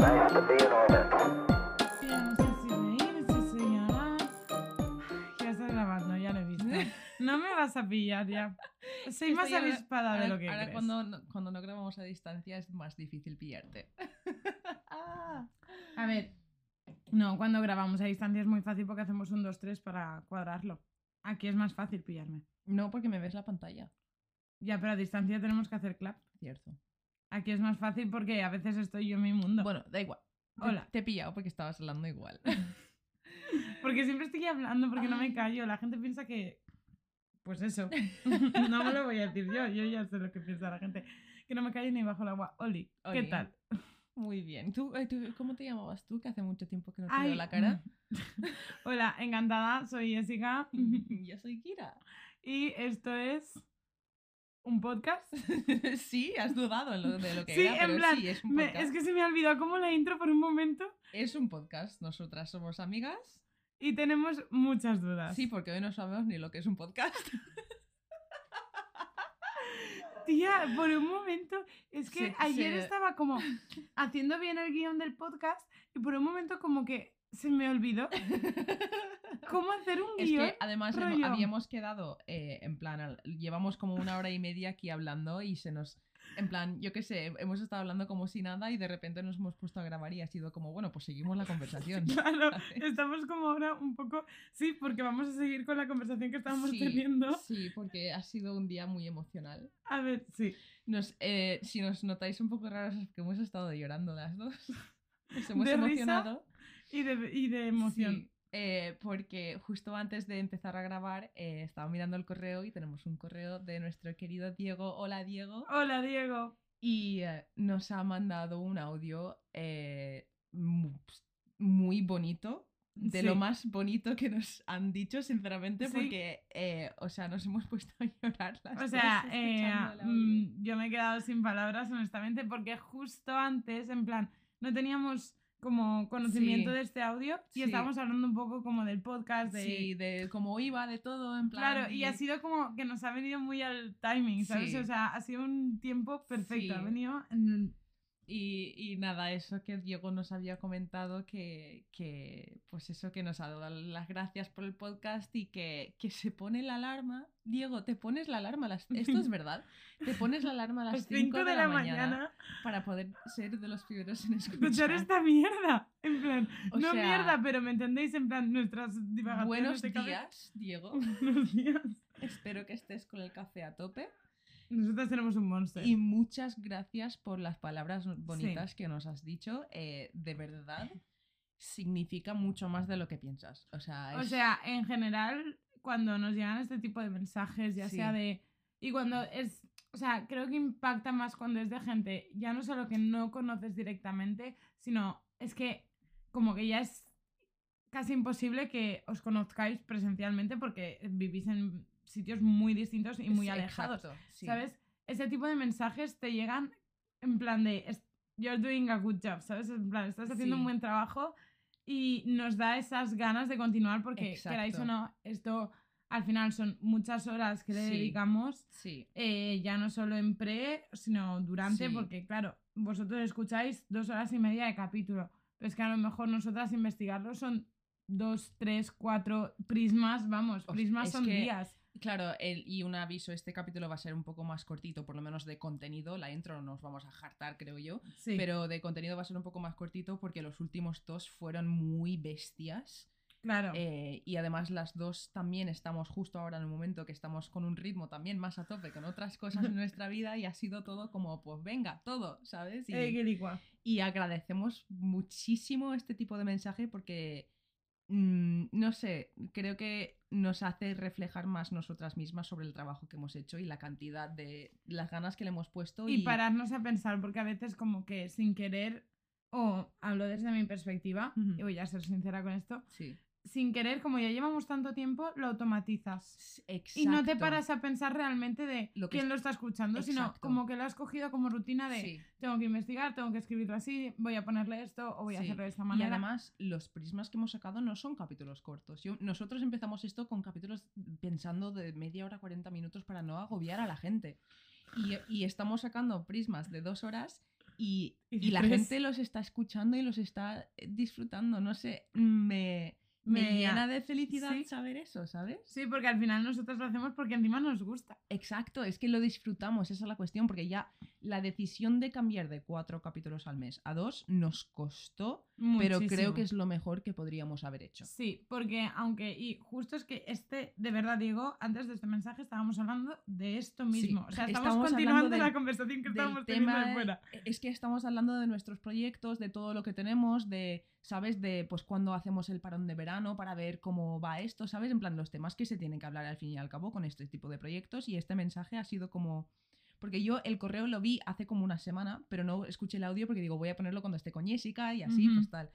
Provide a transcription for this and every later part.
Yo no sé si reírse, señora. Ya está grabando, ya lo he visto. No me vas a pillar ya. Soy más avispada de ahora- lo que ahora crees. Cuando, no, cuando no grabamos a distancia es más difícil pillarte. Ah. A ver, no, cuando grabamos a distancia es muy fácil porque hacemos un 2-3 para cuadrarlo. Aquí es más fácil pillarme. No, porque me ves la pantalla. Ya, pero a distancia tenemos que hacer clap. Cierto. Aquí es más fácil porque a veces estoy yo en mi mundo. Bueno, da igual. Hola. Te he pillado porque estabas hablando igual. Porque siempre estoy hablando porque no me callo. La gente piensa que. Pues eso. no me lo voy a decir yo. Yo ya sé lo que piensa la gente. Que no me callo ni bajo el agua. Oli, ¿qué tal? Muy bien. ¿Tú, eh, tú- cómo te llamabas tú? Que hace mucho tiempo que no te Ay, veo la cara. Hola, encantada. Soy Jessica. Yo soy Kira. y esto es. Un podcast. sí, has dudado lo- de lo que Sí, era, en pero plan, sí, es un Me- podcast. es que se me ha olvidado como la intro por un momento. Es un podcast. Nosotras somos amigas. Y tenemos muchas dudas. Sí, porque hoy no sabemos ni lo que es un podcast. Tía, por un momento, es que ayer estaba como haciendo bien el guion del podcast y por un momento como que se me olvidó cómo hacer un Es guion. que además rollo. habíamos quedado eh, en plan, llevamos como una hora y media aquí hablando y se nos, en plan, yo qué sé, hemos estado hablando como si nada y de repente nos hemos puesto a grabar y ha sido como, bueno, pues seguimos la conversación. Claro, estamos como ahora un poco... Sí, porque vamos a seguir con la conversación que estábamos Sí, teniendo. Sí, porque ha sido un día muy emocional. A ver, sí. Nos, eh, si nos notáis un poco raros es que hemos estado llorando las dos. Nos hemos ¿De risa? Y de, y de emoción. Sí, eh, porque justo antes de empezar a grabar eh, estaba mirando el correo y tenemos un correo de nuestro querido Diego. Hola Diego. Hola, Diego. Y eh, nos ha mandado un audio eh, mu- muy bonito. De lo más bonito que nos han dicho, sinceramente, Sí. porque, eh, o sea, nos hemos puesto a llorar las O sea, mm, yo me he quedado sin palabras, honestamente, porque justo antes, en plan, no teníamos como conocimiento Sí. de este audio y Sí. estábamos hablando un poco como del podcast, de... Sí, de cómo iba, de todo, en plan. Claro, y ha sido como que nos ha venido muy al timing, ¿sabes? Sí. O sea, ha sido un tiempo perfecto, ha venido en el- Y, y nada, eso que Diego nos había comentado, que, que pues eso que nos ha dado las gracias por el podcast y que, que se pone la alarma. Diego, te pones la alarma, a las, esto es verdad, te pones la alarma a las las 5 5 de, la, mañana, para poder ser de los primeros en escuchar. escuchar esta mierda. En plan, O no sea, mierda, pero ¿me entendéis? En plan, nuestras divagaciones Buenos de días, Diego. Buenos días. Espero que estés con el café a tope. Nosotras tenemos un monster. Y muchas gracias por las palabras bonitas que nos has dicho. eh, de verdad, significa mucho más de lo que piensas. O sea, O es- sea, en general, cuando nos llegan este tipo de mensajes, ya Sí. sea de... Y cuando es... O sea, creo que impacta más cuando es de gente, ya no solo que no conoces directamente, sino es que como que ya es casi imposible que os conozcáis presencialmente porque vivís en sitios muy distintos y muy es- alejados. exacto, sí. ¿Sabes? Ese tipo de mensajes te llegan en plan de "Es- you're doing a good job, ¿sabes? En plan, estás haciendo un Sí. buen trabajo y nos da esas ganas de continuar porque queráis o Exacto. no, esto al final son muchas horas que le Sí. dedicamos, Sí, eh, ya no solo en pre, sino durante, Sí. porque claro, vosotros escucháis dos horas y media de capítulo, pero es que a lo mejor nosotras investigarlo son dos, tres, cuatro prismas, vamos, Os- prismas son días. Claro, el- y un aviso, este capítulo va a ser un poco más cortito, por lo menos de contenido. La intro no nos vamos a jartar, creo yo. Sí. Pero de contenido va a ser un poco más cortito porque los últimos dos fueron muy bestias. claro. Eh, y además las dos también estamos justo ahora en el momento que estamos con un ritmo también más a tope con otras cosas en nuestra vida y ha sido todo como, pues venga, todo, ¿sabes? Y, Eh, y agradecemos muchísimo este tipo de mensaje porque mm, no sé, creo que nos hace reflejar más nosotras mismas sobre el trabajo que hemos hecho y la cantidad de las ganas que le hemos puesto. Y pararnos a pensar, porque a veces como que sin querer, o hablo desde mi perspectiva, y voy a ser sincera con esto, Sí. Sin querer, como ya llevamos tanto tiempo, lo automatizas. Exacto. Y no te paras a pensar realmente de Lo que quién es- lo está escuchando, sino como que lo has cogido como rutina de Sí. tengo que investigar, tengo que escribirlo así, voy a ponerle esto o voy a hacerlo de esta Y manera. además, los prismas que hemos sacado no son capítulos cortos. Yo- nosotros empezamos esto con capítulos pensando de media hora, 40 minutos para no agobiar a la gente. Y, y estamos sacando prismas de dos horas y, Y y la gente los está escuchando y los está eh, disfrutando. No sé, me, me Me- llena de felicidad sí. saber eso, ¿sabes? Sí, porque al final nosotros lo hacemos porque encima nos gusta. Exacto, es que lo disfrutamos, esa es la cuestión, porque ya la decisión de cambiar de cuatro capítulos al mes a dos nos costó, pero creo que es lo mejor que podríamos haber hecho. Sí, porque aunque, y justo es que este, de verdad digo, antes de este mensaje estábamos hablando de esto mismo. o sea, estamos, estamos continuando hablando la del- conversación que del estábamos teniendo de fuera. eh, Es que estamos hablando de nuestros proyectos, de todo lo que tenemos, de, ¿sabes? De pues cuando hacemos el parón de verano para ver cómo va esto, ¿sabes? En plan, los temas que se tienen que hablar al fin y al cabo con este tipo de proyectos y este mensaje ha sido como... Porque yo el correo lo vi hace como una semana, pero no escuché el audio porque digo, voy a ponerlo cuando esté con Jessica y así, pues tal.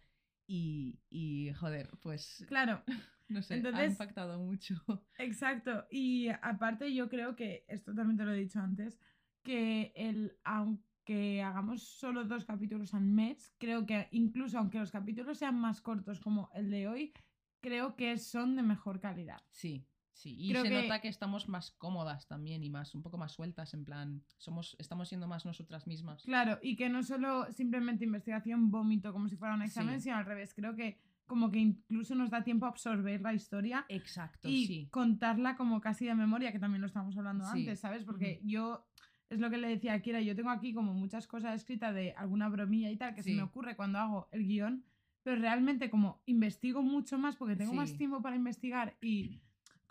Y, y, joder, pues Claro, no sé, ha Entonces- impactado mucho. exacto. Y aparte yo creo que, esto también te lo he dicho antes, que el, aunque hagamos solo dos capítulos al mes, creo que incluso aunque los capítulos sean más cortos como el de hoy, creo que son de mejor calidad. Sí, sí. Y Creo se que- nota que estamos más cómodas también y más, un poco más sueltas, en plan, somos, estamos siendo más nosotras mismas. Claro, y que no solo simplemente investigación, vómito, como si fuera un examen, Sí. sino al revés. Creo que como que incluso nos da tiempo a absorber la historia Exacto, y sí. contarla como casi de memoria, que también lo estábamos hablando Sí. antes, ¿sabes? Porque yo, es lo que le decía a Kira, yo tengo aquí como muchas cosas escritas de alguna bromilla y tal que se me ocurre cuando hago el guion, pero realmente como investigo mucho más porque tengo más tiempo para investigar y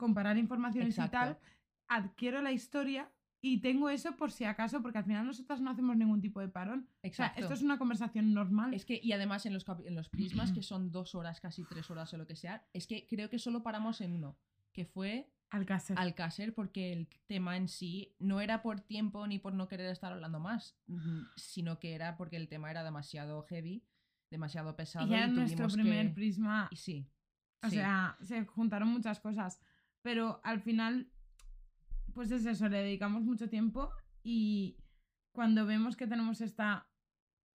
comparar informaciones y Exacto. tal, adquiero la historia y tengo eso por si acaso, porque al final nosotras no hacemos ningún tipo de parón. O sea, Exacto. esto es una conversación normal. Es que, y además en los, en los prismas, que son dos horas, casi tres horas o lo que sea, es que creo que solo paramos en uno, que fue Alcácer. Alcácer, porque el tema en sí no era por tiempo ni por no querer estar hablando más, sino que era porque el tema era demasiado heavy, demasiado pesado. y y en nuestro primer que- prisma y sí. O sí. sea, se juntaron muchas cosas. Pero al final, pues es eso, le dedicamos mucho tiempo y cuando vemos que tenemos esta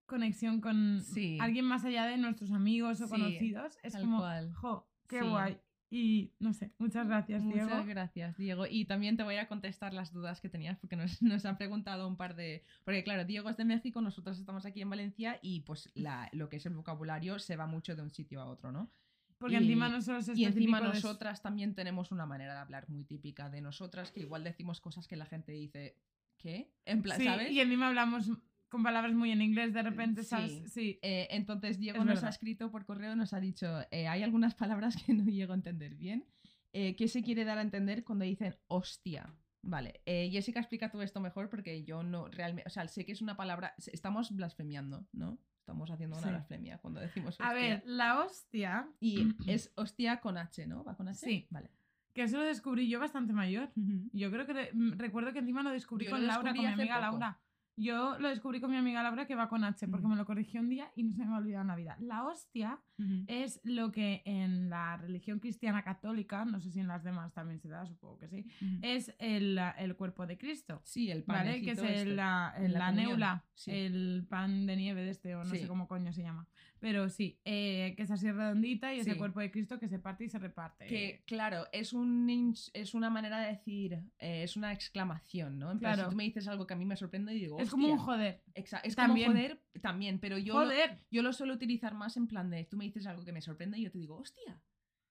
conexión con Sí. alguien más allá de nuestros amigos o Sí, conocidos, es como, cual. jo, qué Sí. guay. Y no sé, muchas gracias, Muchas Diego. gracias, Diego. Y también te voy a contestar las dudas que tenías, porque nos, nos han preguntado un par de... Porque claro, Diego es de México, nosotros estamos aquí en Valencia y pues la, lo que es el vocabulario se va mucho de un sitio a otro, ¿no? Porque y- encima no solo es Y encima específico de- nosotras también tenemos una manera de hablar muy típica de nosotras, que igual decimos cosas que la gente dice, ¿qué? En plan, Sí, ¿sabes? y encima hablamos con palabras muy en inglés de repente, ¿sabes? Sí. Sí. Eh, entonces Diego Es nos verdad. ha escrito por correo, nos ha dicho, eh, hay algunas palabras que no llego a entender bien. Eh, ¿Qué se quiere dar a entender cuando dicen hostia? Vale, Jessica, explica tú esto mejor porque yo no realmente, o sea, sé que es una palabra, estamos blasfemiando, ¿no? Estamos haciendo una Sí. blasfemia cuando decimos hostia. A ver, la hostia, Y es hostia con H, ¿no? ¿Va con H? Sí. Vale. que eso lo descubrí yo bastante mayor. Yo creo que mm, recuerdo que encima lo descubrí Yo con lo Laura, con mi amiga poco. Laura. Yo lo descubrí con mi amiga Laura que va con H, porque Mm. me lo corrigió un día y no se me ha olvidado en la vida. La hostia es lo que en la religión cristiana católica, no sé si en las demás también se da, supongo que sí, es el, el cuerpo de Cristo. Sí, el ¿Vale? Que es este. la, el- la la neula, sí. el pan de nieve de este, o no Sí. sé cómo coño se llama. Pero sí, eh, que es así redondita y es el Sí. cuerpo de Cristo que se parte y se reparte. Que, claro, es, un, es una manera de decir, eh, es una exclamación, ¿no? En plan, si tú me dices algo que a mí me sorprende y digo, es como un joder. Es También. como joder también, pero yo, lo, yo lo suelo utilizar más en plan de, tú me dices algo que me sorprende y yo te digo, hostia,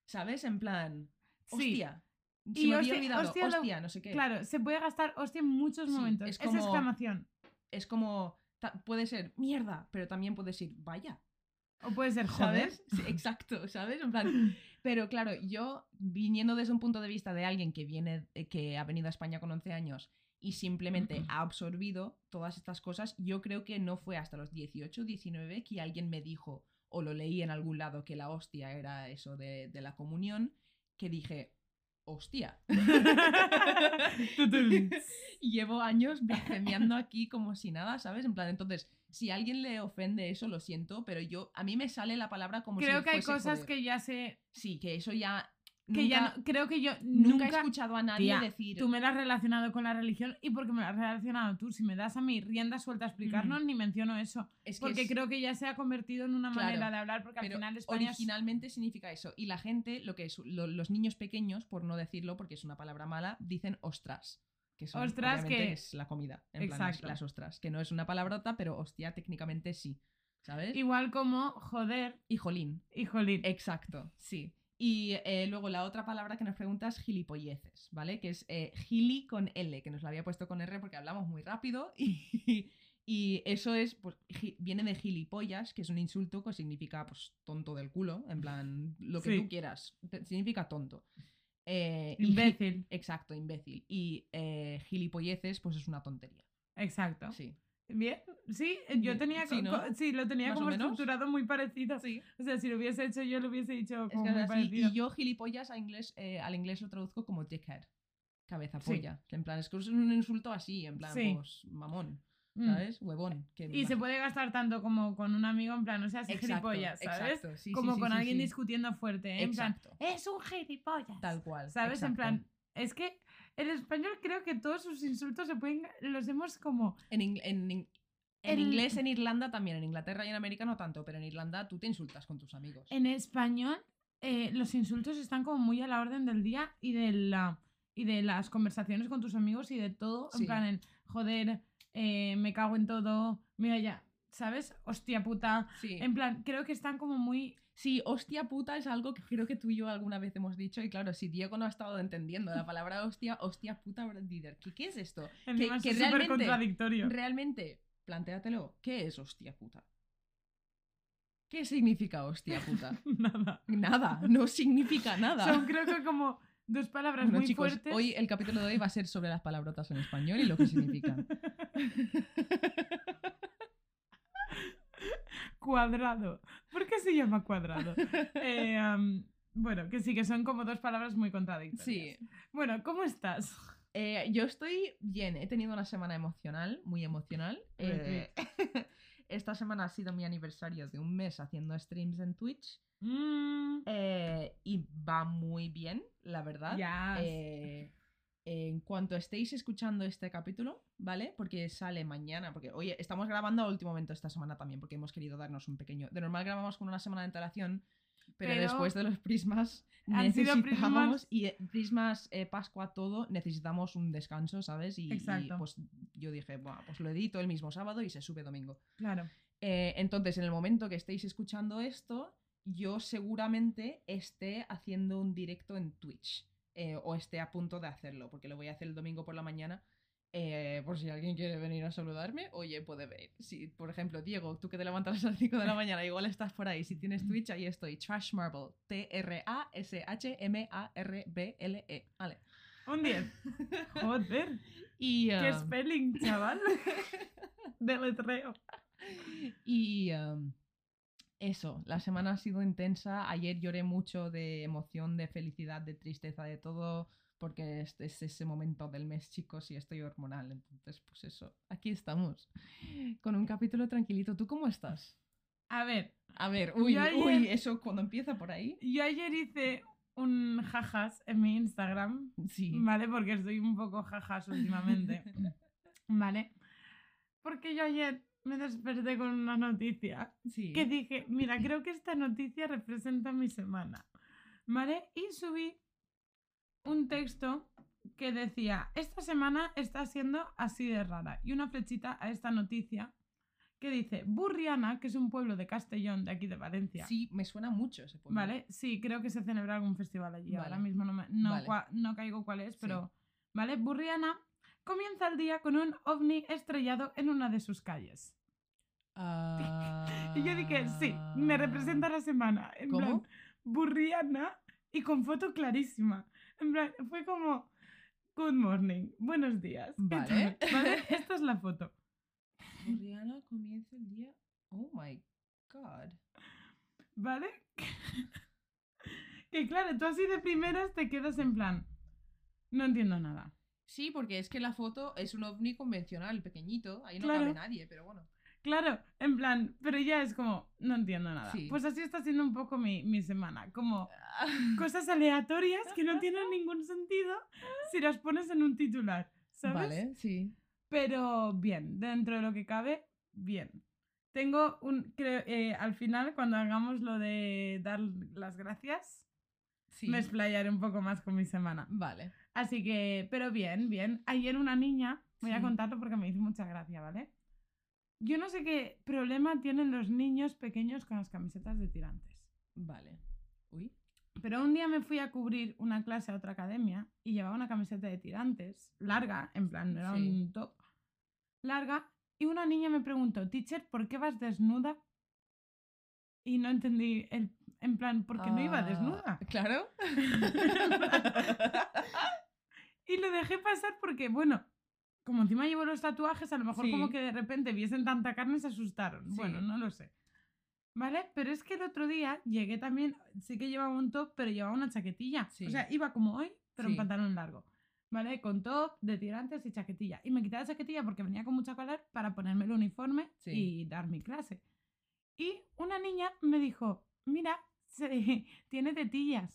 ¿sabes? En plan, Sí. hostia. Se Y me había hostia- olvidado, hostia hostia, lo- no sé qué. Claro, se puede gastar hostia en muchos Sí, momentos. es Es, como- exclamación. Es como, puede ser mierda, pero también puede ser vaya. O puede ser joder. ¿Sabes? Sí, exacto, ¿sabes? En plan, pero claro, yo viniendo desde un punto de vista de alguien que viene, eh, que ha venido a España con 11 años y simplemente ha absorbido todas estas cosas. Yo creo que no fue hasta los 18, 19 que alguien me dijo, o lo leí en algún lado, que la hostia era eso de, de la comunión, que dije, hostia. Llevo años blasfemiando aquí como si nada, ¿sabes? En plan, entonces, si a alguien le ofende eso, lo siento, pero yo, a mí me sale la palabra como Creo si que hay fuese cosas joder. que ya sé. Sí, que eso ya... Que nunca, ya no- creo que yo nunca, nunca, he escuchado a nadie Tía, decir... Tú me lo has relacionado con la religión y porque me lo has relacionado tú. Si me das a mí rienda suelta a explicarnos, ni menciono eso. es que Porque es- creo que ya se ha convertido en una Claro, manera de hablar, porque al final España es- originalmente significa eso. Y la gente, lo que es, lo- los niños pequeños, por no decirlo porque es una palabra mala, dicen ostras. Que son, Ostras, que- es la comida. En plan, Exacto. las ostras. Que no es una palabrota, pero hostia, técnicamente sí. ¿Sabes? igual como joder Y jolín. y jolín. Exacto, sí. Y eh, luego la otra palabra que nos preguntas, gilipolleces, ¿vale? Que es eh, gili con L, que nos la había puesto con R porque hablamos muy rápido y, y eso es, pues, viene de gilipollas, que es un insulto que significa, pues, tonto del culo, en plan, lo que Sí. tú quieras, significa tonto. Eh, y Imbécil. Exacto, imbécil. Y eh, gilipolleces, pues es una tontería. Exacto. Sí. Bien, sí, yo tenía sí, sí, lo tenía Más como estructurado muy parecido. Sí. O sea, si lo hubiese hecho yo, lo hubiese dicho Es como que es muy así, parecido. y yo gilipollas a inglés, eh, al inglés lo traduzco como dickhead. Cabeza polla. Que en plan, es que es un insulto así, en plan, pues, mamón. ¿Sabes? Huevón. que Y se puede gastar tanto como con un amigo, en plan, o sea, si Exacto, gilipollas, ¿sabes? exacto, sí, como sí, con sí, alguien discutiendo fuerte, ¿eh? en plan, es un gilipollas. Tal cual. ¿Sabes? En plan, es que el español creo que todos sus insultos se pueden, los hemos como... En, en, ing- en el- inglés, en Irlanda también, en Inglaterra y en América no tanto, pero en Irlanda tú te insultas con tus amigos. En español, eh, los insultos están como muy a la orden del día y de, la, y de las conversaciones con tus amigos y de todo. En plan, en, joder, eh, me cago en todo, mira ya, ¿sabes? Hostia puta. Sí. En plan, creo que están como muy... Sí, hostia puta es algo que creo que tú y yo alguna vez hemos dicho. Y claro, si Diego no ha estado entendiendo la palabra hostia, hostia puta, Brandíder, ¿qué, ¿qué es esto? Encima que es súper realmente- contradictorio. Realmente, plantéatelo, ¿qué es hostia puta? ¿Qué significa hostia puta? Nada. nada, no significa nada. Son creo que como dos palabras Bueno, muy chicos, fuertes. hoy el capítulo de hoy va a ser sobre las palabrotas en español y lo que significan. Cuadrado. ¿Por qué se llama cuadrado? Eh, bueno, que sí, que son como dos palabras muy contradictorias. Sí. Bueno, ¿cómo estás? Eh, yo estoy bien, he tenido una semana emocional, muy emocional. Eh, esta semana ha sido mi aniversario de un mes haciendo streams en Twitch Mm, y va muy bien, la verdad. en cuanto estéis escuchando este capítulo, ¿vale? Porque sale mañana, porque oye, estamos grabando a último momento esta semana también, porque hemos querido darnos un pequeño... De normal grabamos con una semana de antelación, pero, Pero después de los prismas prismas- y eh, prismas, eh, Pascua, todo, necesitamos un descanso, ¿sabes? Y, y, pues yo dije, bueno, pues lo edito el mismo sábado y se sube domingo. Claro. Eh, entonces, en el momento que estéis escuchando esto, yo seguramente esté haciendo un directo en Twitch. eh, o esté a punto de hacerlo, porque lo voy a hacer el domingo por la mañana. Eh, por si alguien quiere venir a saludarme, oye, puede venir. Si, por ejemplo, Diego, tú que te levantas a las 5 de la mañana, igual estás por ahí. Si tienes Twitch, ahí estoy. Trash Marble. T-R-A-S-H-M-A-R-B-L-E. Vale. Un 10. Joder. Y, Qué um, spelling, chaval. Deletreo. Y um, eso, la semana ha sido intensa. Ayer lloré mucho de emoción, de felicidad, de tristeza, de todo, porque es, es ese momento del mes, chicos, y estoy hormonal. Entonces, pues eso, aquí estamos, con un capítulo tranquilito. ¿Tú cómo estás? A ver, A ver, uy, ayer- uy, eso cuando empieza por ahí. yo ayer hice un jajas en mi Instagram, Sí. ¿vale? Porque estoy un poco jajas últimamente. ¿Vale? Porque yo ayer me desperté con una noticia Sí. que dije, mira, creo que esta noticia representa mi semana. ¿Vale? Y subí un texto que decía, esta semana está siendo así de rara. Y una flechita a esta noticia que dice, Burriana, que es un pueblo de Castellón, de aquí de Valencia. Sí, me suena mucho ese pueblo. ¿Vale? Sí, creo que se celebra algún festival allí. Ahora mismo no, me- no, Vale. cua- no caigo cuál es, pero... ¿Vale? Burriana comienza el día con un ovni estrellado en una de sus calles. Y yo dije, sí, me representa la semana. En ¿Cómo? plan, burriana y con foto clarísima. En plan, fue como, Good morning. Buenos días. ¿qué Vale. tal? ¿Vale? Esta es la foto. Rihanna comienza el día. Oh my god. ¿Vale? que claro, tú así de primeras te quedas en plan. No entiendo nada. Sí, porque es que la foto es un ovni convencional, pequeñito. Ahí no Claro. cabe nadie, pero bueno. Claro, en plan, pero ya es como, no entiendo nada. Sí. Pues así está siendo un poco mi, mi semana. Como cosas aleatorias que no tienen ningún sentido si las pones en un titular, ¿sabes? Vale, sí. Pero bien, dentro de lo que cabe, bien. Tengo un, creo, eh, al final, cuando hagamos lo de dar las gracias, Sí. me explayaré un poco más con mi semana. Vale. Así que, pero bien, bien. Ayer una niña, voy a Sí. contarlo porque me hizo mucha gracia, ¿vale? Yo no sé qué problema tienen los niños pequeños con las camisetas de tirantes. Vale. Uy. Pero un día me fui a cubrir una clase a otra academia y llevaba una camiseta de tirantes, larga, en plan, no era Sí. un top, larga, y una niña me preguntó, teacher, ¿por qué vas desnuda? Y no entendí, el, en plan, ¿por qué no iba Ah, desnuda? Claro. Y lo dejé pasar porque, bueno, como encima llevo los tatuajes, a lo mejor como Sí. que de repente viesen tanta carne y se asustaron. Bueno, Sí. no lo sé. ¿Vale? Pero es que el otro día llegué también, sí que llevaba un top, pero llevaba una chaquetilla. Sí. O sea, iba como hoy, pero en pantalón largo. ¿Vale? Con top, de tirantes y chaquetilla. Y me quité la chaquetilla porque venía con mucha calor para ponerme el uniforme y dar mi clase. Y una niña me dijo, mira, se, tiene tetillas.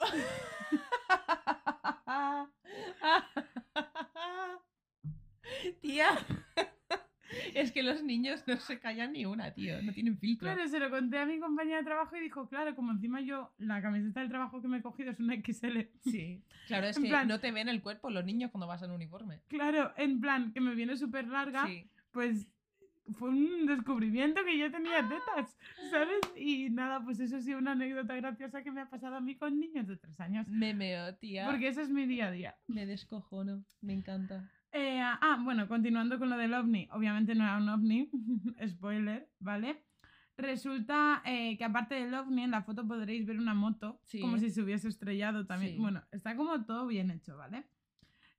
Tía. Es que los niños no se callan ni una, tío. No tienen filtro. Claro, se lo conté a mi compañera de trabajo y dijo, claro, como encima yo, la camiseta del trabajo que me he cogido es una XL. Sí. Claro, es En que plan- no te ven el cuerpo los niños cuando vas en uniforme. Claro, en plan, que me viene súper larga, Sí. pues fue un descubrimiento que yo tenía tetas, ¿sabes? Y nada, pues eso ha sido una anécdota graciosa que me ha pasado a mí con niños de tres años. Me meo, tía. Porque ese es mi día a día. Me descojono. Me encanta. Eh, ah, bueno, continuando con lo del ovni. Obviamente no era un ovni, spoiler, ¿vale? Resulta eh, que aparte del ovni, en la foto podréis ver una moto, Sí. como si se hubiese estrellado también. Sí. Bueno, está como todo bien hecho, ¿vale?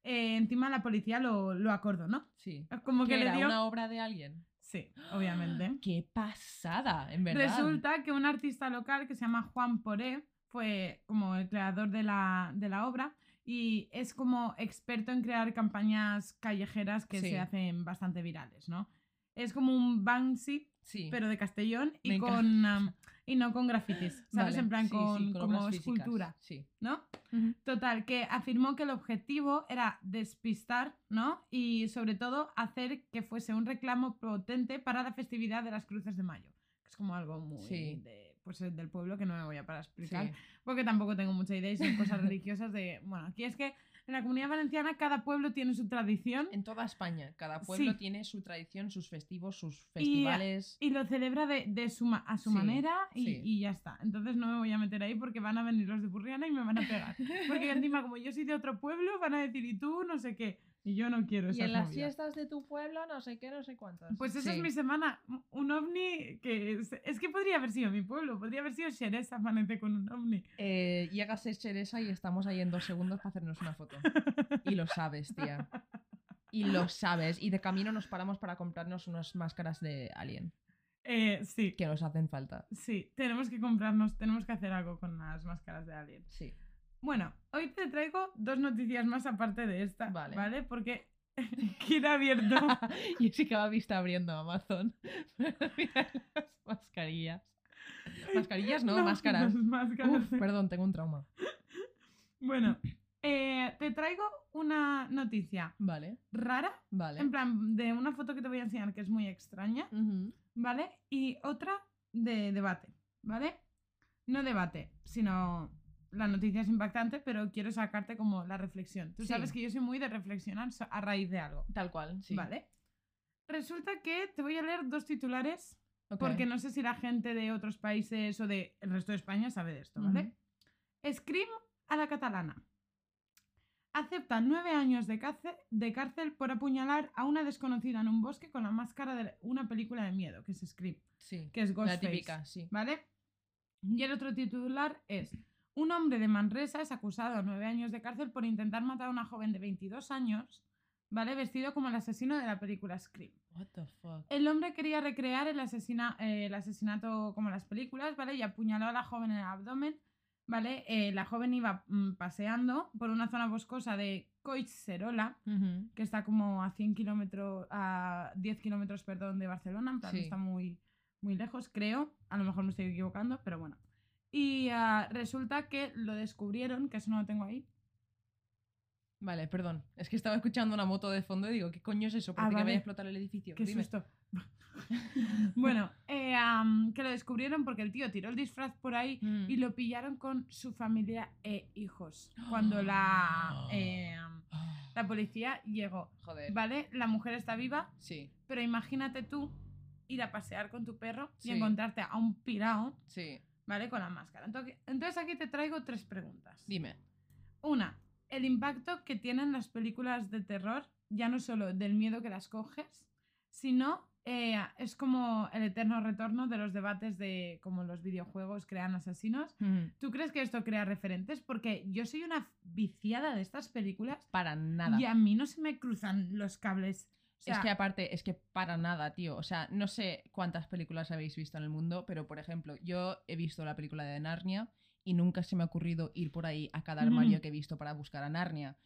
Eh, encima la policía lo, lo acordó, ¿no? Sí. Como que ¿Qué le dio... ¿Una obra de alguien? Sí, obviamente. ¡Qué pasada! En verdad. Resulta que un artista local que se llama Juan Poré fue como el creador de la, de la obra y es como experto en crear campañas callejeras que Sí. se hacen bastante virales, ¿no? Es como un Banksy, Sí. pero de Castellón y, con, y no con grafitis, ¿sabes? Vale, En plan sí, con, como escultura, Sí. ¿no? Total, que afirmó que el objetivo era despistar, ¿no? Y sobre todo hacer que fuese un reclamo potente para la festividad de las cruces de mayo. Que es como algo muy de, pues, eh, del pueblo que no me voy a parar a explicar. Sí. Porque tampoco tengo mucha idea y son cosas religiosas de... Bueno, aquí es que en la comunidad valenciana cada pueblo tiene su tradición En toda España, cada pueblo Sí. tiene su tradición, sus festivos, sus Y- festivales. y lo celebra de, de su, a su Sí, manera y, sí. y ya está. Entonces no me voy a meter ahí porque van a venir los de Burriana y me van a pegar. Porque encima como yo soy de otro pueblo van a decir y tú no sé qué. Y yo no quiero Y esas en las movidas. fiestas de tu pueblo, no sé qué, no sé cuántas. Pues esa Sí. es mi semana. Un ovni que es, es que podría haber sido mi pueblo, podría haber sido Xerez amanece con un ovni. Eh, llegas a Cheresa y estamos ahí en dos segundos para hacernos una foto. Y lo sabes, tía. Y lo sabes. Y de camino nos paramos para comprarnos unas máscaras de Alien. Eh, sí, Que nos hacen falta. sí, tenemos que comprarnos, tenemos que hacer algo con las máscaras de Alien. Sí. Bueno, hoy te traigo dos noticias más aparte de esta, Vale. ¿vale? Porque Kira ha abierto y sí que abriendo Amazon. Mira las mascarillas. Mascarillas no, máscaras. las máscaras. Uf, perdón, tengo un trauma. Bueno, eh, te traigo una noticia Vale, rara, vale. en plan de una foto que te voy a enseñar que es muy extraña. ¿vale? Y otra de debate, ¿vale? No debate, sino la noticia es impactante, pero quiero sacarte como la reflexión. Tú Sí. sabes que yo soy muy de reflexionar a raíz de algo, Tal cual, sí. ¿vale? Resulta que te voy a leer dos titulares porque no sé si la gente de otros países o del resto de España sabe de esto, ¿vale? Scream a la catalana. Acepta nueve años de cárcel, de cárcel por apuñalar a una desconocida en un bosque con la máscara de una película de miedo, que es Scream, Sí. que es La Ghostface. típica, sí. ¿Vale? Y el otro titular es: Un hombre de Manresa es acusado a nueve años de cárcel por intentar matar a una joven de 22 años, ¿vale? Vestido como el asesino de la película Scream. What the fuck. El hombre quería recrear el, asesina- eh, el asesinato como en las películas, ¿vale? Y apuñaló a la joven en el abdomen, ¿vale? Eh, la joven iba mm, paseando por una zona boscosa de Coixerola, que está como a 100 kilómetros, a 10 kilómetros, perdón, de Barcelona, en plan, Sí. está muy, muy lejos, creo. A lo mejor me estoy equivocando, pero bueno. Y ah, resulta que lo descubrieron, que eso no lo tengo ahí. Vale, perdón. Es que estaba escuchando una moto de fondo y digo, ¿qué coño es eso? Ah, Parece que vale. vaya a explotar el edificio. Qué Dime. susto. bueno, eh, que lo descubrieron porque el tío tiró el disfraz por ahí Mm. y lo pillaron con su familia e hijos. Cuando la, eh, la policía llegó. Joder. ¿Vale? La mujer está viva, Sí, pero imagínate tú ir a pasear con tu perro y encontrarte a un pirao, sí. ¿Vale? Con la máscara. Entonces, entonces aquí te traigo tres preguntas. Dime. Una, el impacto que tienen las películas de terror, ya no solo del miedo que las coges, sino eh, es como el eterno retorno de los debates de cómo los videojuegos crean asesinos. Ujú. ¿Tú crees que esto crea referentes? Porque yo soy una viciada de estas películas Para nada. y a mí no se me cruzan los cables. O sea, es que aparte, es que para nada, tío. O sea, no sé cuántas películas habéis visto en el mundo, pero por ejemplo, yo he visto la película de Narnia y nunca se me ha ocurrido ir por ahí a cada armario Mm. que he visto para buscar a Narnia.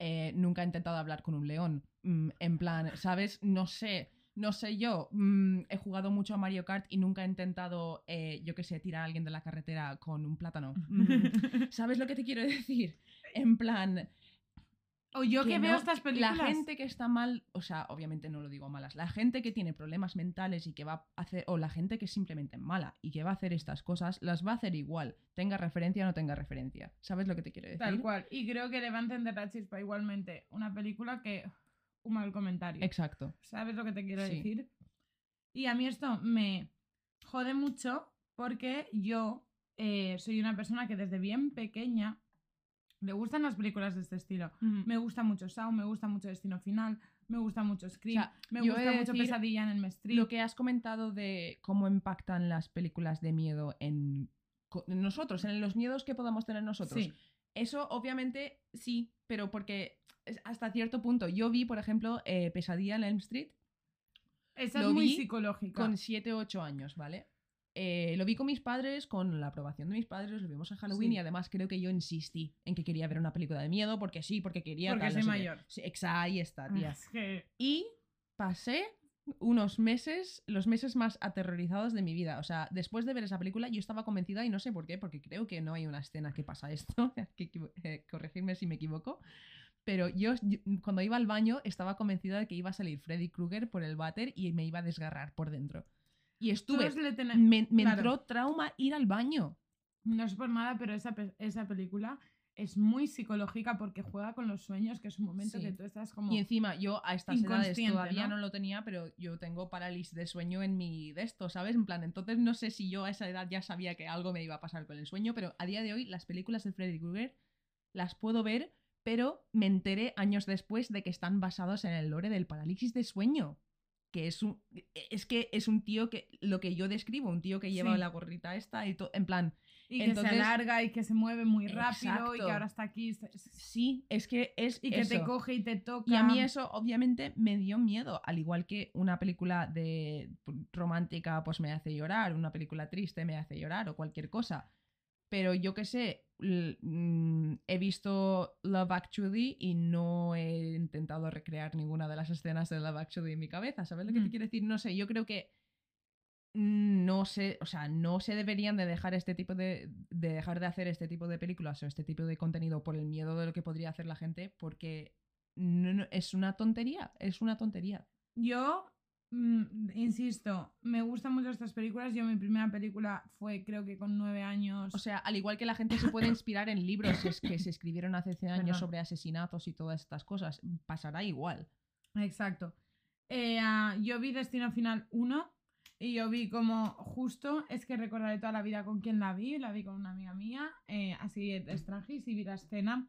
Eh, nunca he intentado hablar con un león. Mm, en plan, ¿sabes? No sé. No sé yo, mm, he jugado mucho a Mario Kart y nunca he intentado, eh, yo qué sé, tirar a alguien de la carretera con un plátano. Mm, ¿Sabes lo que te quiero decir? En plan, o yo que, veo no- estas películas. La gente que está mal, o sea, obviamente no lo digo malas, la gente que tiene problemas mentales y que va a hacer, o la gente que es simplemente mala y que va a hacer estas cosas, las va a hacer igual, tenga referencia o no tenga referencia. ¿Sabes lo que te quiero decir? Tal cual. Y creo que le va a encender la chispa igualmente una película que un mal comentario. Exacto. ¿Sabes lo que te quiero Sí. decir? Y a mí esto me jode mucho porque yo eh, soy una persona que desde bien pequeña le gustan las películas de este estilo. Me gusta mucho Saw, me gusta mucho Destino Final, me gusta mucho Scream, O sea, me gusta mucho Pesadilla en el Street. Lo que has comentado de cómo impactan las películas de miedo en nosotros, en los miedos que podamos tener nosotros. Sí. Eso obviamente sí, pero porque hasta cierto punto. Yo vi, por ejemplo, eh, Pesadilla en Elm Street Esa lo es muy vi psicológica. con 7 o 8 años, ¿vale? Eh, lo vi con mis padres, con la aprobación de mis padres, lo vimos en Halloween Sí. y además creo que yo insistí en que quería ver una película de miedo porque sí, porque quería... Porque tal, soy no sé qué. mayor. Sí, exa, ahí está, tía. Es que Y pasé unos meses, los meses más aterrorizados de mi vida. O sea, después de ver esa película yo estaba convencida y no sé por qué, porque creo que no hay una escena que pasa esto, que eh, corregirme si me equivoco. Pero yo, yo, cuando iba al baño estaba convencida de que iba a salir Freddy Krueger por el váter y me iba a desgarrar por dentro. Y estuve... le Me, me claro. entró trauma ir al baño. No es por nada, pero esa, pe- esa película es muy psicológica porque juega con los sueños, que es un momento Sí. que tú estás como... Y encima, yo a estas edades todavía ¿no? ¿no? lo tenía, pero yo tengo parálisis de sueño en mi de esto, ¿sabes? En plan, entonces no sé si yo a esa edad ya sabía que algo me iba a pasar con el sueño, pero a día de hoy las películas de Freddy Krueger las puedo ver, pero me enteré años después de que están basados en el lore del parálisis de sueño. Que es un. Es que es un tío que. Lo que yo describo, un tío que lleva Sí. la gorrita esta y todo. En plan. y que se alarga y que se mueve muy rápido y que ahora está aquí Sí, es que es. y que te coge y te toca. Y a mí eso obviamente me dio miedo, al igual que una película de romántica pues me hace llorar, una película triste me hace llorar o cualquier cosa. Pero yo qué sé, mm, he visto Love Actually y no he intentado recrear ninguna de las escenas de Love Actually en mi cabeza, ¿sabes lo que te Mm. quiero decir? No sé, yo creo que no sé, o sea, no se deberían de dejar este tipo de, de dejar de hacer este tipo de películas o este tipo de contenido por el miedo de lo que podría hacer la gente, porque no- no- es una tontería, es una tontería. Yo, mm, insisto, me gustan mucho estas películas. Yo mi primera película fue creo que con nueve años. O sea, al igual que la gente se puede inspirar en libros es que se escribieron hace 100 años Perdón. sobre asesinatos y todas estas cosas, pasará igual. Exacto. Eh, ah, yo vi Destino Final 1 y yo vi como justo, es que recordaré toda la vida con quién la vi, la vi con una amiga mía, eh, así de extranjis y vi la escena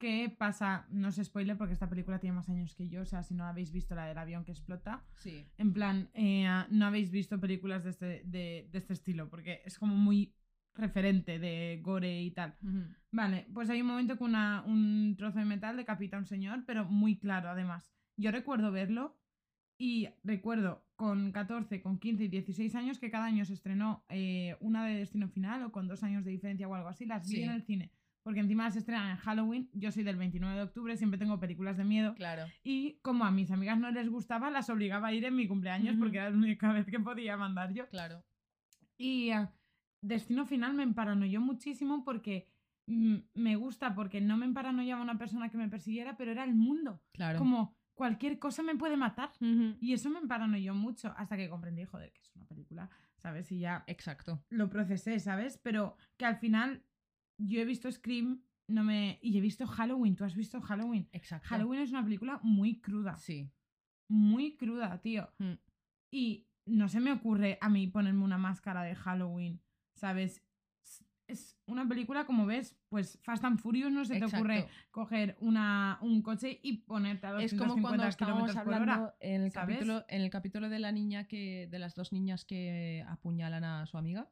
que pasa, no es spoiler porque esta película tiene más años que yo, o sea, si no habéis visto la del avión que explota, Sí. en plan, eh, no habéis visto películas de este, de, de este estilo porque es como muy referente de gore y tal. Vale, pues hay un momento que una, un trozo de metal decapita a un señor, pero muy claro además. Yo recuerdo verlo y recuerdo con 14, con 15 y 16 años que cada año se estrenó eh, una de Destino Final o con dos años de diferencia o algo así, las vi Sí. en el cine. Porque encima se estrenan en Halloween, yo soy del 29 de octubre, siempre tengo películas de miedo. Claro. Y como a mis amigas no les gustaba, las obligaba a ir en mi cumpleaños Ujú. porque era la única vez que podía mandar yo. Claro. Y ah, Destino Final me emparanoyó muchísimo porque me gusta, porque no me emparanoyaba una persona que me persiguiera, pero era el mundo. Claro. Como cualquier cosa me puede matar. Ujú. Y eso me emparanoyó mucho hasta que comprendí, joder, que es una película, ¿sabes? Y ya Exacto. lo procesé, ¿sabes? Pero que al final yo he visto Scream no me... y he visto Halloween. ¿Tú has visto Halloween? Exacto. Halloween es una película muy cruda. Sí. Muy cruda, tío. Mm. Y no se me ocurre a mí ponerme una máscara de Halloween, ¿sabes? Es- Es una película, como ves, pues Fast and Furious no se te ocurre coger una, un coche y ponerte a Es 250 como cuando estábamos hablando hora. en el ¿sabes? capítulo, en el capítulo de la niña que, de las dos niñas que apuñalan a su amiga,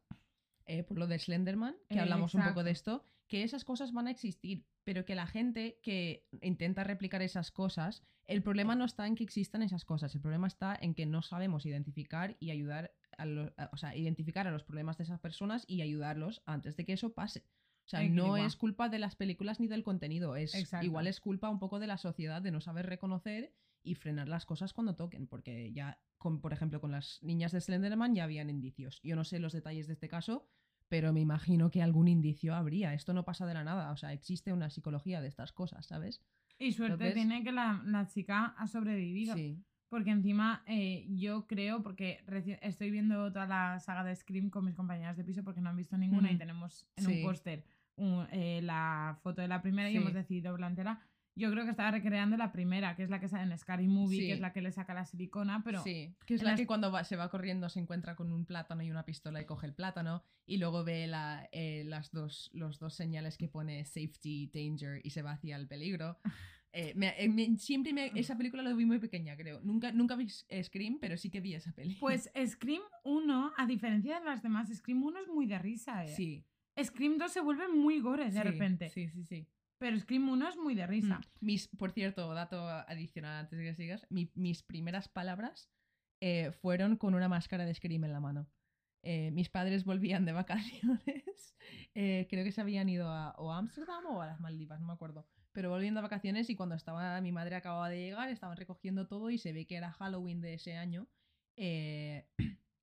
eh, por lo de Slenderman, que Eh, hablamos un poco de esto, que esas cosas van a existir, pero que la gente que intenta replicar esas cosas, el problema no está en que existan esas cosas, el problema está en que no sabemos identificar y ayudar a los, a- o sea, identificar a los problemas de esas personas y ayudarlos antes de que eso pase. O sea, no es culpa de las películas ni del contenido, es Exacto. igual es culpa un poco de la sociedad de no saber reconocer y frenar las cosas cuando toquen, porque ya, con, por ejemplo, con las niñas de Slenderman ya habían indicios. Yo no sé los detalles de este caso, pero me imagino que algún indicio habría. Esto no pasa de la nada, o sea, existe una psicología de estas cosas, ¿sabes? Y suerte Entonces- tiene que la, la chica ha sobrevivido. Sí. Porque encima eh, yo creo, porque estoy viendo toda la saga de Scream con mis compañeras de piso porque no han visto ninguna y tenemos en Sí. un póster eh, la foto de la primera y hemos decidido entera. Yo creo que estaba recreando la primera, que es la que sale en Scary Movie, Sí. que es la que le saca la silicona, pero sí, que es la las- que cuando va- se va corriendo se encuentra con un plátano y una pistola y coge el plátano y luego ve la, eh, las dos, los dos señales que pone safety, danger y se va hacia el peligro. Eh, me- eh, me- siempre me- esa película la vi muy pequeña, creo. Nunca, nunca vi Scream, pero sí que vi esa peli. pues Scream 1, a diferencia de las demás, Scream 1 es muy de risa. eh. sí. Scream 2 se vuelve muy gore de sí, repente, Sí, sí, sí. Pero Scream 1 es muy de risa. Mm. Mis, por cierto, dato adicional antes de que sigas, mi- mis primeras palabras eh, fueron con una máscara de Scream en la mano. Eh, mis padres volvían de vacaciones, eh, creo que se habían ido a o a Ámsterdam o a las Maldivas, no me acuerdo. Pero volviendo de vacaciones y cuando estaba mi madre acababa de llegar, estaban recogiendo todo y se ve que era Halloween de ese año. eh,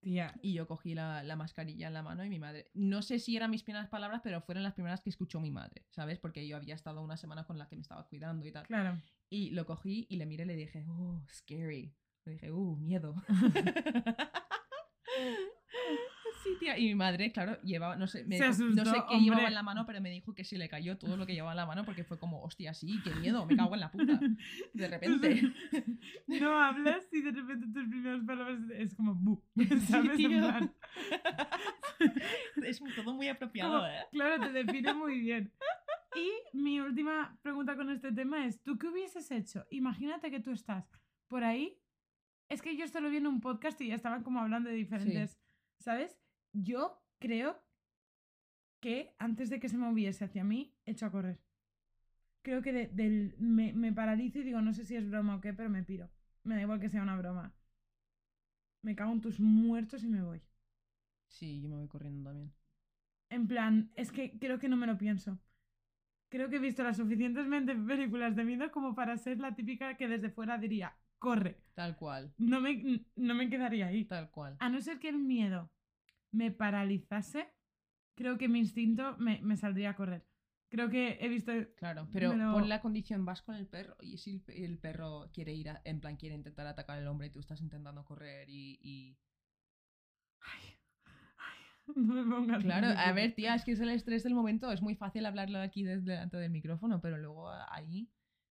Tía, y yo cogí la, la mascarilla en la mano y mi madre. No sé si eran mis primeras palabras, pero fueron las primeras que escuchó mi madre, ¿sabes? Porque yo había estado una semana con la que me estaba cuidando y tal. claro. Y lo cogí y le miré y le dije, oh, scary. Le dije, uh, miedo. sí, tía. Y mi madre, claro, llevaba, no sé, me Se dijo- no asustó, sé qué llevaba en la mano, pero me dijo que se le cayó todo lo que llevaba en la mano porque fue como, hostia, sí, qué miedo, me cago en la puta. De repente. No hablas y de repente tus primeras palabras es como bu, ¿sabes? Plan, es todo muy apropiado, como- ¿eh? Claro, te define muy bien. Y mi última pregunta con este tema es, ¿tú qué hubieses hecho? Imagínate que tú estás por ahí. Es que yo esto lo vi en un podcast y ya estaban como hablando de diferentes, ¿sabes? Yo creo que antes de que se moviese hacia mí, echo a correr. Creo que de- del, me, me paralizo y digo, no sé si es broma o qué, pero me piro. Me da igual que sea una broma. Me cago en tus muertos y me voy. Sí, yo me voy corriendo también. En plan, es que creo que no me lo pienso. Creo que he visto las suficientemente películas de miedo como para ser la típica que desde fuera diría, corre. Tal cual, No me, no me quedaría ahí. tal cual. A no ser que el miedo me paralizase, creo que mi instinto me, me saldría a correr. Creo que he visto... Claro, pero lo- pon la condición, vas con el perro y si el, pe- el perro quiere ir, a- en plan, quiere intentar atacar al hombre y tú estás intentando correr y... y- No me pongas Claro, a ver, tía, es que es el estrés del momento, es muy fácil hablarlo aquí desde delante del micrófono, pero luego ahí,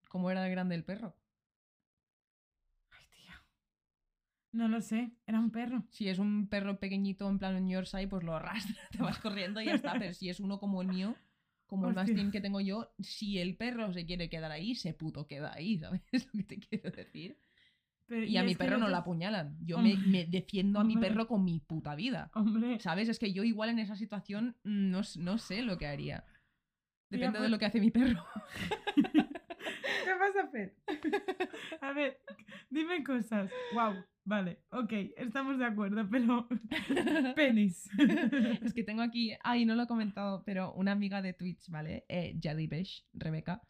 ¿cómo era de grande el perro? Ay, tía. No lo sé, era un perro. Si es un perro pequeñito en plan un Yorkshire, pues lo arrastras, te vas corriendo y ya está, pero si es uno como el mío, como el Hostia. mastín que tengo yo, si el perro se quiere quedar ahí, se puto queda ahí, ¿sabes lo que te quiero decir? Pero- Y a mi perro el no otro- lo apuñalan. Yo me, me defiendo a mi perro con mi puta vida. Hombre, ¿Sabes? Es que yo igual en esa situación mm, no, no sé lo que haría. Tía, Depende de pues- lo que hace mi perro. ¿qué vas a hacer? A ver, dime cosas. Wow, vale, ok, estamos de acuerdo, pero. Penis. es que tengo aquí, ay, no lo he comentado, pero una amiga de Twitch, ¿vale? Eh, Rebeca,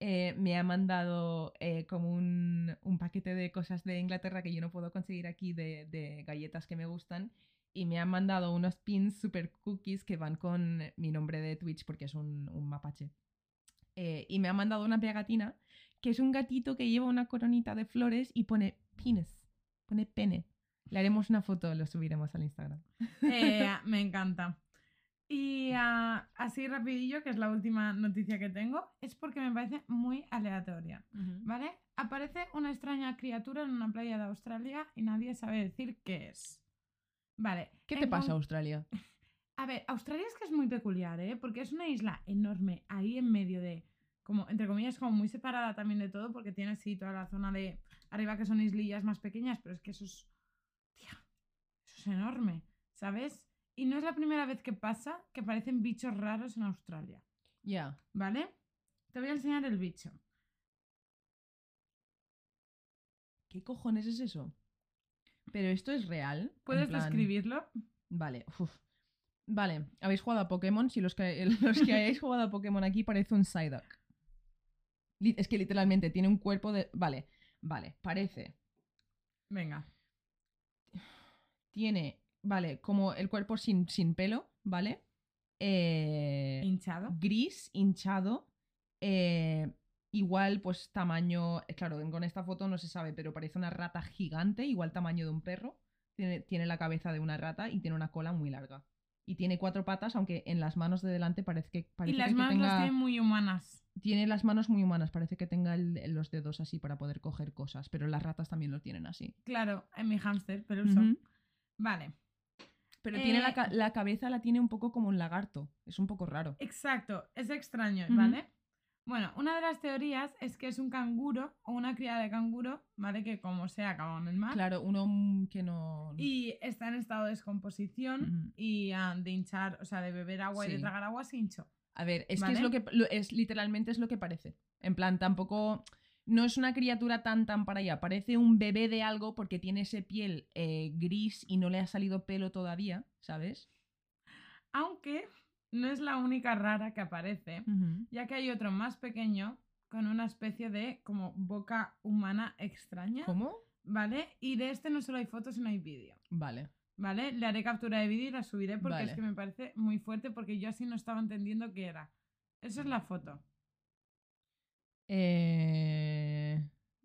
eh, me ha mandado eh, como un, un paquete de cosas de Inglaterra que yo no puedo conseguir aquí de, de galletas que me gustan. Y me ha mandado unos pins super cookies que van con mi nombre de Twitch porque es un, un mapache. Eh, y me ha mandado una pegatina que es un gatito que lleva una coronita de flores y pone penis, pone pene. Le haremos una foto, lo subiremos al Instagram. Eh, me encanta. Y ah, así rapidillo, que es la última noticia que tengo, es porque me parece muy aleatoria. ¿Vale? Aparece una extraña criatura en una playa de Australia y nadie sabe decir qué es. Vale. ¿Qué te pasa, Australia? A ver, Australia es que es muy peculiar, ¿eh? Porque es una isla enorme ahí en medio de, como, entre comillas, como muy separada también de todo, porque tiene sí toda la zona de arriba que son islillas más pequeñas, pero es que eso es, tía, eso es enorme, ¿sabes? Y no es la primera vez que pasa que aparecen bichos raros en Australia, Ya. ¿vale? Te voy a enseñar el bicho. ¿Qué cojones es eso? Pero esto es real. ¿Puedes plan- describirlo? Vale. uf. Vale. ¿Habéis jugado a Pokémon? Si los que, los que hayáis jugado a Pokémon aquí parece un Psyduck. Es que literalmente tiene un cuerpo de. Vale. Vale. Parece. Venga. Tiene. Vale. Como el cuerpo sin, sin pelo. ¿Vale? Eh, Hinchado. gris, hinchado. eh, igual, pues tamaño. eh, Claro, con esta foto no se sabe, pero parece una rata gigante, igual tamaño de un perro. Tiene, tiene la cabeza de una rata y tiene una cola muy larga. Y tiene cuatro patas, aunque en las manos de delante parece que. Y las que manos las tienen muy humanas. tiene las manos muy humanas, parece que tenga el- los dedos así para poder coger cosas, pero las ratas también lo tienen así. Claro, en mi hámster, pero eso. Vale. Pero tiene la, Eh, la cabeza la tiene un poco como un lagarto. Es un poco raro. Exacto, es extraño. ¿vale? Bueno, una de las teorías es que es un canguro o una cría de canguro, ¿vale? Que como sea acabado en el mar. Claro, uno que no. Y está en estado de descomposición Ujú. y ah, de hinchar, o sea, de beber agua y de tragar agua se hinchó. A ver, es que es lo que lo- es literalmente es lo que parece. En plan, tampoco no es una criatura tan tan para allá. Parece un bebé de algo porque tiene ese piel eh, gris y no le ha salido pelo todavía, ¿sabes? Aunque no es la única rara que aparece, ya que hay otro más pequeño con una especie de como boca humana extraña, ¿Cómo? ¿vale? Y de este no solo hay fotos, sino hay vídeo. Vale. ¿Vale? Le haré captura de vídeo y la subiré porque Vale. es que me parece muy fuerte porque yo así no estaba entendiendo qué era. Esa es la foto. Eh,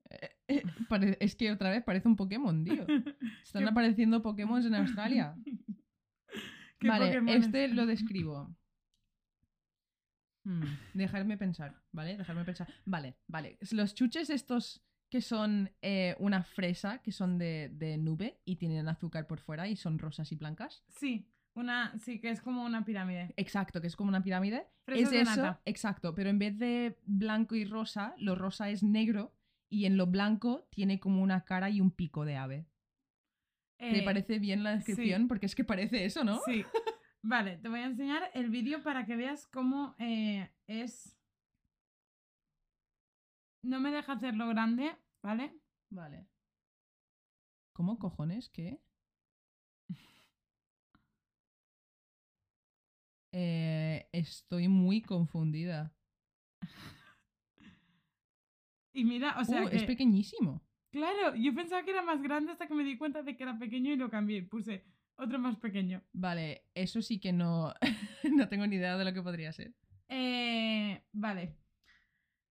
eh, eh, es que otra vez parece un Pokémon, tío. Están ¿Qué- apareciendo Pokémon en Australia. ¿Qué Vale, Pokémon este es? lo describo. Hmm, dejarme pensar, ¿vale? Dejarme pensar. Vale, vale. Los chuches estos que son eh, una fresa, que son de, de nube y tienen azúcar por fuera y son rosas y blancas. Sí, una, sí, que es como una pirámide. Exacto, que es como una pirámide. Fresas es de eso, nata. exacto, pero en vez de blanco y rosa, lo rosa es negro y en lo blanco tiene como una cara y un pico de ave. ¿Te Eh, parece bien la descripción? sí. Porque es que parece eso, ¿no? Sí. Vale, te voy a enseñar el vídeo para que veas cómo eh, es. No me deja hacerlo grande, ¿vale? Vale. ¿Cómo cojones? ¿Qué? Eh, estoy muy confundida. Y mira, o sea, Uh, que, es pequeñísimo. Claro, yo pensaba que era más grande hasta que me di cuenta de que era pequeño y lo cambié. Puse otro más pequeño. Vale, eso sí que no, no tengo ni idea de lo que podría ser. Eh, vale.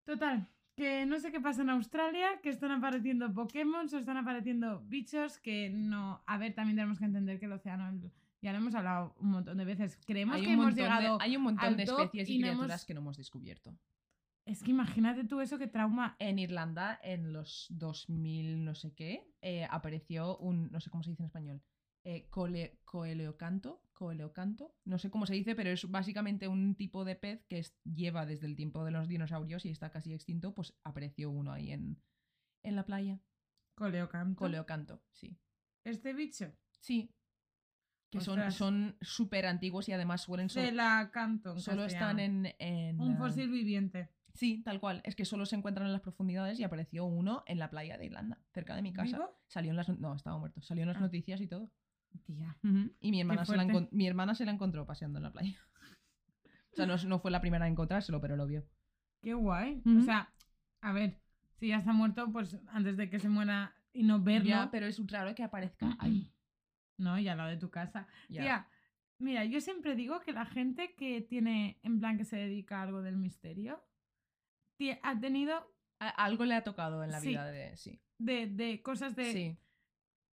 Total, que no sé qué pasa en Australia, que están apareciendo Pokémon, o están apareciendo bichos que no... A ver, también tenemos que entender que el océano, ya lo hemos hablado un montón de veces, creemos que hemos de, llegado... hay un montón al de especies y, y no criaturas hemos- que no hemos descubierto. Es que imagínate tú eso que trauma... En Irlanda, en los 2000 no sé qué, eh, apareció un, no sé cómo se dice en español, eh, cole- coeleocanto, coeleocanto, no sé cómo se dice, pero es básicamente un tipo de pez que es- lleva desde el tiempo de los dinosaurios y está casi extinto, pues apareció uno ahí en, en la playa. Coleocanto. Coleocanto, sí. Este bicho. Sí. Que son Ostras. son súper antiguos y además suelen solo, la canto. solo están en, en, Un fósil viviente. Sí, tal cual. Es que solo se encuentran en las profundidades y apareció uno en la playa de Irlanda, cerca de mi casa. ¿Vivo? Salió en las no- estaba muerto. Salió en las Ah. noticias y todo. Tía. Y mi hermana, se la, mi hermana se la encontró paseando en la playa. O sea, no, no fue la primera en encontrárselo, pero lo vio. Qué guay. O sea, a ver, si ya está muerto, pues antes de que se muera y no verlo. Ya, pero es raro que aparezca ahí. No, y al lado de tu casa. Ya. Tía, mira, yo siempre digo que la gente que tiene, en plan, que se dedica a algo del misterio, ha tenido A- algo le ha tocado en la Sí. vida de. Sí. de, de cosas de Sí.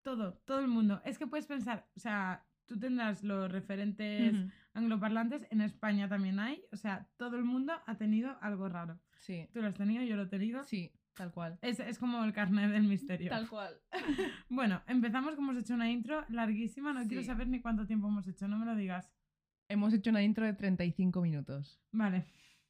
todo, todo el mundo. Es que puedes pensar, o sea, tú tendrás los referentes angloparlantes, en España también hay, o sea, todo el mundo ha tenido algo raro. Sí. Tú lo has tenido, yo lo he tenido. Sí, tal cual. Es, es como el carnet del misterio. Tal cual. Bueno, empezamos como hemos hecho una intro larguísima, no quiero saber ni cuánto tiempo hemos hecho, no me lo digas. Hemos hecho una intro de 35 minutos. Vale,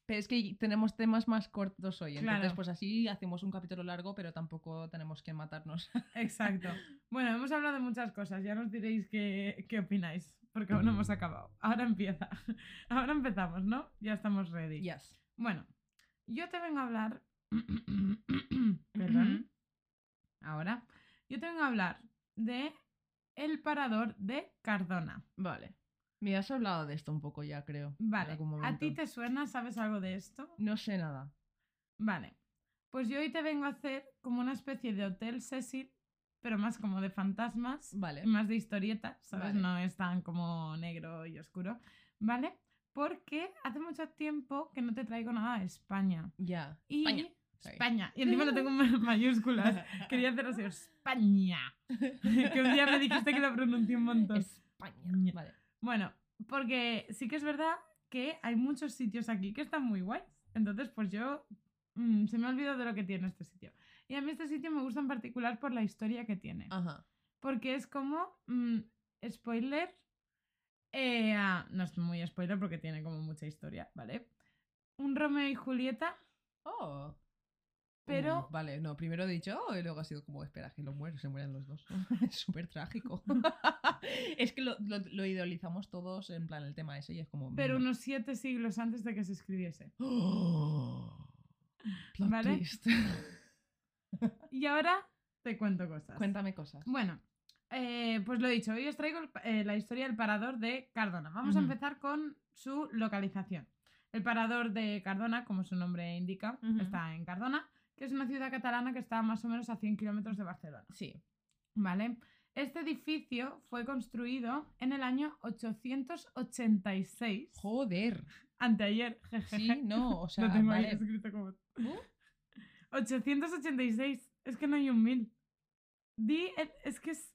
Pero es que tenemos temas más cortos hoy. Entonces, Claro. pues así hacemos un capítulo largo, pero tampoco tenemos que matarnos. exacto. Bueno, hemos hablado de muchas cosas, ya nos diréis qué, qué opináis, porque aún no hemos acabado. Ahora empieza. Ahora empezamos, ¿no? Ya estamos ready. yes. Bueno, yo te vengo a hablar. Perdón. Ahora. Yo te vengo a hablar de el parador de Cardona. Vale. Me has hablado de esto un poco ya, creo. Vale. ¿A ti te suena? ¿Sabes algo de esto? No sé nada. Vale. Pues yo hoy te vengo a hacer como una especie de hotel Cecil, pero más como de fantasmas, Vale. más de historietas, ¿sabes? Vale. No es tan como negro y oscuro, ¿vale? Porque hace mucho tiempo que no te traigo nada de España. Ya. Y España. Sorry. España. Y encima lo tengo en mayúsculas. Quería hacer así, España. que un día me dijiste que lo pronuncié un montón. España. Vale. Bueno, porque sí que es verdad que hay muchos sitios aquí que están muy guays. Entonces, pues yo mm, se me ha olvidado de lo que tiene este sitio. Y a mí este sitio me gusta en particular por la historia que tiene. Ajá. Porque es como, mm, spoiler, eh, ah, no es muy spoiler porque tiene como mucha historia, ¿vale? Un Romeo y Julieta, Oh. pero... Mm, vale, no, primero he dicho, oh, y luego ha sido como, espera, que lo mueren, se mueren los dos. es súper trágico. es que lo, lo, lo idealizamos todos en plan el tema ese y es como. Pero no. unos siete siglos antes de que se escribiese. Oh, ¿Vale? Y ahora te cuento cosas. Cuéntame cosas. Bueno, eh, pues lo he dicho, hoy os traigo el eh, la historia del parador de Cardona. Vamos a empezar con su localización. El parador de Cardona, como su nombre indica, está en Cardona, que es una ciudad catalana que está más o menos a 100 kilómetros de Barcelona. Sí. ¿Vale? Este edificio fue construido en el año 886. Joder. Anteayer. Sí, no, o sea, Lo tengo ahí vale. escrito como... Uh, 886. Es que no hay un mil. Di, el- es que es...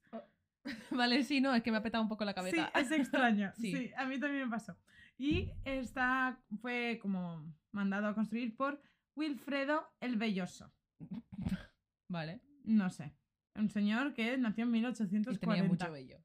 Vale, sí, no, es que me ha petado un poco la Sí, cabeza. es extraño. sí. Sí. a mí también me pasó. Y esta fue como mandado a construir por Wilfredo el Belloso. vale. No sé. Un señor que nació en Y 1840. tenía mucho vello.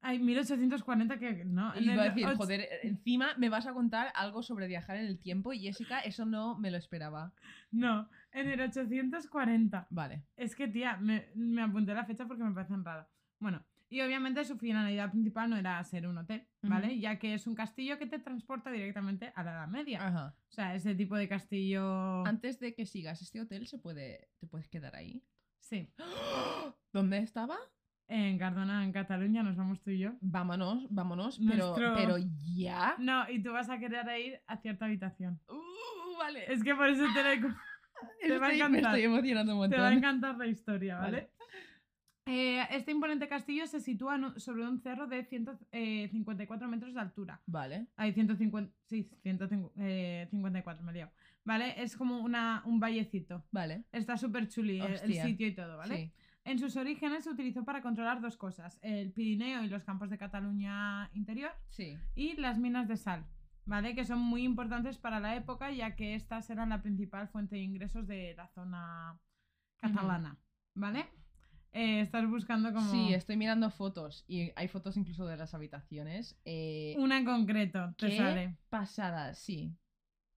Ay, 1840 que no. Y iba a decir, joder, encima me vas a contar algo sobre viajar en el tiempo y Jessica, eso no me lo esperaba. No, en el 840. Vale. Es que, tía, me, me apunté la fecha porque me parecen rara. Bueno, y obviamente su finalidad principal no era ser un hotel, ¿vale? Ya que es un castillo que te transporta directamente a la Edad Media. Ajá. O sea, ese tipo de castillo... Antes de que sigas este hotel, ¿se puede, ¿te puedes quedar ahí? Sí. ¿Dónde estaba? En Cardona, en Cataluña, nos vamos tú y yo. Vámonos, vámonos, Nuestro- pero, pero ya. No, y tú vas a querer ir a cierta habitación. Uh, vale. Es que por eso te, la- te va a Estoy- me encantar. estoy emocionando un te montón. va a encantar la historia, ¿vale? Eh, este imponente castillo se sitúa sobre un cerro de 154 metros de altura. Vale. Hay 150, sí, 154, me he liado. ¿Vale? Es como una, un vallecito. Vale. Está súper chuli el, sitio y todo, ¿vale? Sí. En sus orígenes se utilizó para controlar dos cosas, el Pirineo y los campos de Cataluña interior Sí. y las minas de sal, ¿vale? Que son muy importantes para la época ya que estas eran la principal fuente de ingresos de la zona catalana, ¿vale? Eh, estás buscando como Sí, estoy mirando fotos y hay fotos incluso de las habitaciones. Eh, una en concreto, te qué sale. pasada, sí.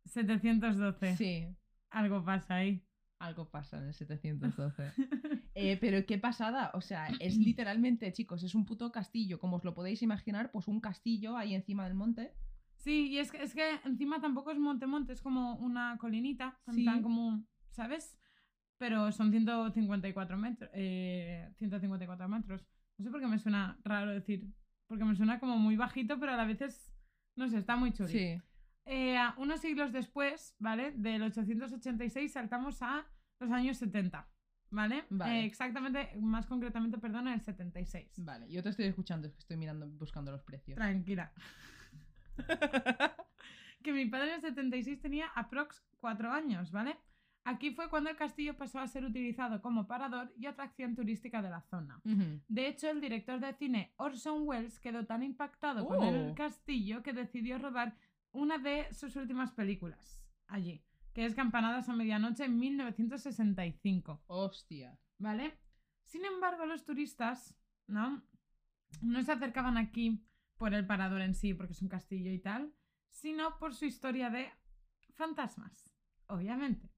712. Sí. Algo pasa ahí. Algo pasa en el 712. Eh, pero qué pasada, o sea, es literalmente, chicos, es un puto castillo, como os lo podéis imaginar, pues un castillo ahí encima del monte. Sí, y es que, es que encima tampoco es monte monte, es como una colinita, en Sí. plan como, ¿sabes? Pero son 154 metros, eh, 154 metros. No sé por qué me suena raro decir, porque me suena como muy bajito, pero a la vez es, no sé, está muy chulo. Sí. Eh, unos siglos después, ¿vale? Del 886 saltamos a los años 70, ¿vale? Vale. Eh, exactamente, más concretamente, perdón, el 76. Vale, yo te estoy escuchando, es que estoy mirando, buscando los precios. Tranquila. que mi padre en el 76 tenía aprox 4 años, ¿vale? Aquí fue cuando el castillo pasó a ser utilizado como parador y atracción turística de la zona. De hecho, el director de cine Orson Welles quedó tan impactado con el Oh. castillo que decidió rodar una de sus últimas películas allí, que es Campanadas a Medianoche en 1965. Hostia. ¿Vale? Sin embargo, los turistas, ¿no? No se acercaban aquí por el parador en sí, porque es un castillo y tal, sino por su historia de fantasmas, obviamente.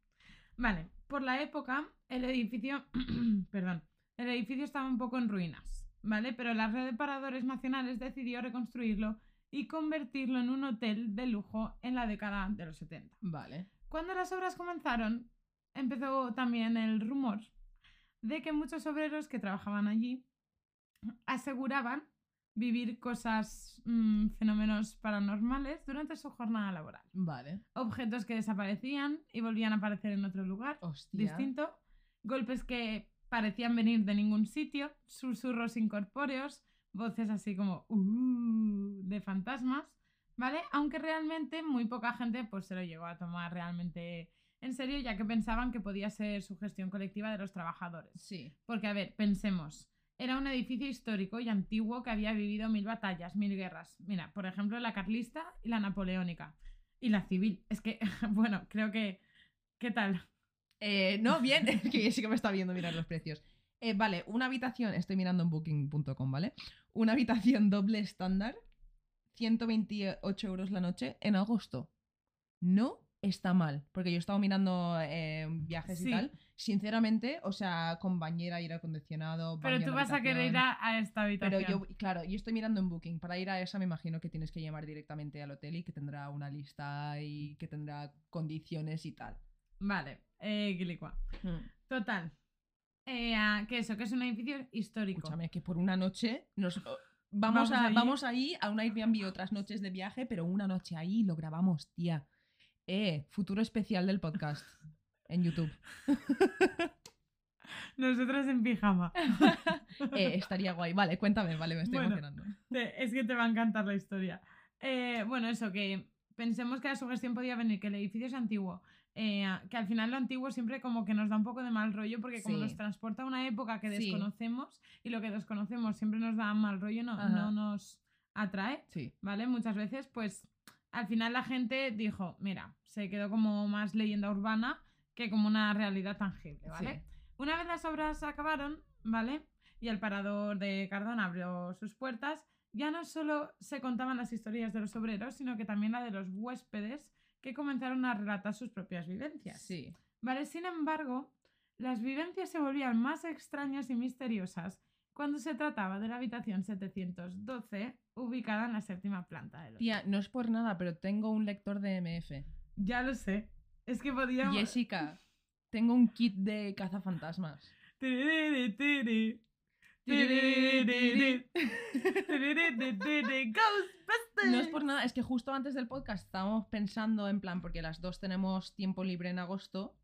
Vale, por la época, el edificio, perdón, el edificio estaba un poco en ruinas, ¿vale? Pero la red de paradores nacionales decidió reconstruirlo y convertirlo en un hotel de lujo en la década de los 70. Vale. Cuando las obras comenzaron, empezó también el rumor de que muchos obreros que trabajaban allí aseguraban vivir cosas, mm, fenómenos paranormales durante su jornada laboral. Vale. Objetos que desaparecían y volvían a aparecer en otro lugar Hostia. distinto, golpes que parecían venir de ningún sitio, susurros incorpóreos, voces así como "Uh", de fantasmas, ¿vale? Aunque realmente muy poca gente pues se lo llegó a tomar realmente en serio, ya que pensaban que podía ser sugestión colectiva de los trabajadores. Sí. Porque, a ver, pensemos, era un edificio histórico y antiguo que había vivido mil batallas, mil guerras. Mira, por ejemplo, la carlista y la napoleónica. Y la civil. Es que, bueno, creo que... ¿Qué tal? Eh, no, bien, que sí que me está viendo mirar los precios. Eh, vale, una habitación, estoy mirando en booking.com, ¿vale? Una habitación doble estándar, 128 euros la noche en agosto. No está mal, porque yo he estado mirando eh, viajes Sí. y tal. Sinceramente, o sea, con bañera, aire acondicionado. Pero tú vas a querer ir a, a esta Pero habitación. yo, claro, yo estoy mirando en Booking. Para ir a esa me imagino que tienes que llamar directamente al hotel y que tendrá una lista y que tendrá condiciones y tal. Vale, eh, quilicua. Total. Eh, que eso, que es un edificio histórico. Escúchame, que por una noche nos... Vamos, Vamos a, allí. vamos ahí a un Airbnb otras noches de viaje, pero una noche ahí lo grabamos, tía. Eh, futuro especial del podcast en YouTube. Nosotros en pijama. Eh, estaría guay. Vale, cuéntame, vale, me estoy Bueno. emocionando. Te- Es que te va a encantar la historia. Eh, bueno, eso, que pensemos que la sugestión podía venir, que el edificio es antiguo. eh, que al final lo antiguo siempre como que nos da un poco de mal rollo porque como Sí. nos transporta a una época que Sí. desconocemos y lo que desconocemos siempre nos da mal rollo, no, Ajá. no nos atrae, Sí. ¿vale? Muchas veces, pues al final la gente dijo, mira, se quedó como más leyenda urbana que como una realidad tangible, ¿vale? Sí. Una vez las obras acabaron, ¿vale? Y el parador de Cardona abrió sus puertas, ya no solo se contaban las historias de los obreros, sino que también la de los huéspedes que comenzaron a relatar sus propias vivencias. Sí. ¿Vale? Sin embargo, las vivencias se volvían más extrañas y misteriosas cuando se trataba de la habitación 712, ubicada en la séptima planta del hotel. Tía, no es por nada, pero tengo un lector de MF. Ya lo sé. Es que podíamos... Jessica, tengo un kit de cazafantasmas. No es por nada, es que justo antes del podcast estábamos pensando en plan, porque las dos tenemos tiempo libre en agosto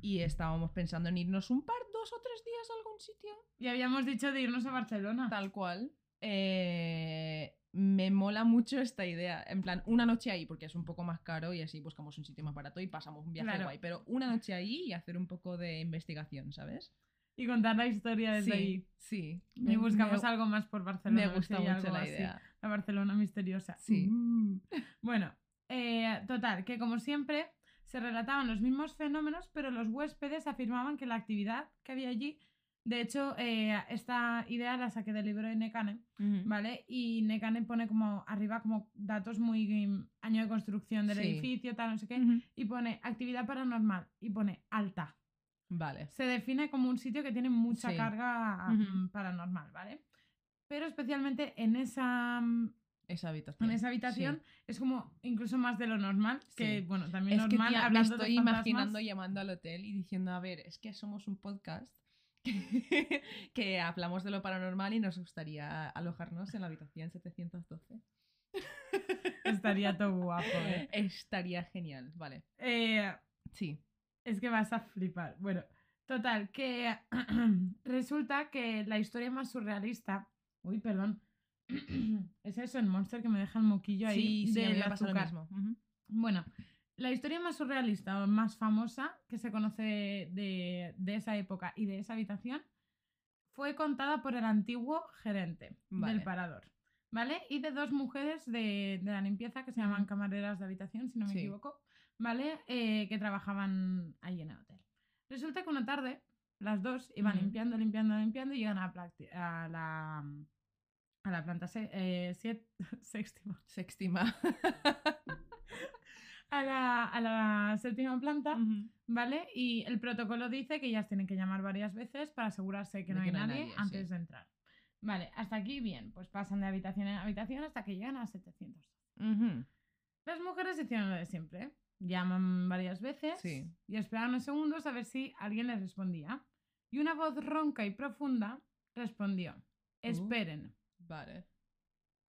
y estábamos pensando en irnos un par, dos o tres días a algún sitio. Y habíamos dicho de irnos a Barcelona. Tal cual. Eh, me mola mucho esta idea. En plan, una noche ahí, porque es un poco más caro y así buscamos un sitio más barato y pasamos un viaje Claro. guay. Pero una noche ahí y hacer un poco de investigación, ¿sabes? Y contar la historia desde sí, ahí. sí. Y buscamos me- algo más por Barcelona. Me gusta mucho algo la así. idea. La Barcelona misteriosa. Sí. Uh. Bueno, eh, total, que como siempre se relataban los mismos fenómenos, pero los huéspedes afirmaban que la actividad que había allí, de hecho, eh, esta idea la saqué del libro de Nekane. ¿vale? Y Nekane pone como arriba como datos muy mm, año de construcción del Sí. edificio, tal, no sé qué, y pone actividad paranormal y pone alta. Vale. Se define como un sitio que tiene mucha Sí. carga mm, paranormal, ¿vale? Pero especialmente en esa, mm, Esa habitación. en esa habitación es como incluso más de lo normal, que Sí. bueno, también Es que normal me hablando estoy de imaginando llamando al hotel y diciendo, a ver, es que somos un podcast que hablamos de lo paranormal y nos gustaría alojarnos en la habitación 712. Estaría todo guapo, ¿eh? Estaría genial, vale. Eh, Sí. Es que vas a flipar. Bueno, total, que resulta que la historia más surrealista. Uy, perdón. es eso, el monster que me deja el moquillo ahí Sí, sí, del lo azúcar. Bueno, la historia más surrealista o más famosa que se conoce de, de esa época y de esa habitación fue contada por el antiguo gerente Vale. del parador. ¿Vale? Y de dos mujeres de, de la limpieza que se llaman camareras de habitación, si no me Sí. equivoco, ¿vale? Eh, que trabajaban allí en el hotel. Resulta que una tarde, las dos iban limpiando, limpiando, limpiando y llegan a, a la, a la planta se- eh, siete- séptima Sextima. a la, a la séptima planta. ¿vale? Y el protocolo dice que ellas tienen que llamar varias veces para asegurarse que De no hay nadie nadie, antes sí. de entrar. Vale, hasta aquí bien, pues pasan de habitación en habitación hasta que llegan a 700. Ujú. Las mujeres hicieron lo de siempre, llaman varias veces Sí. y esperan unos segundos a ver si alguien les respondía. Y una voz ronca y profunda respondió, Uh. esperen. Vale.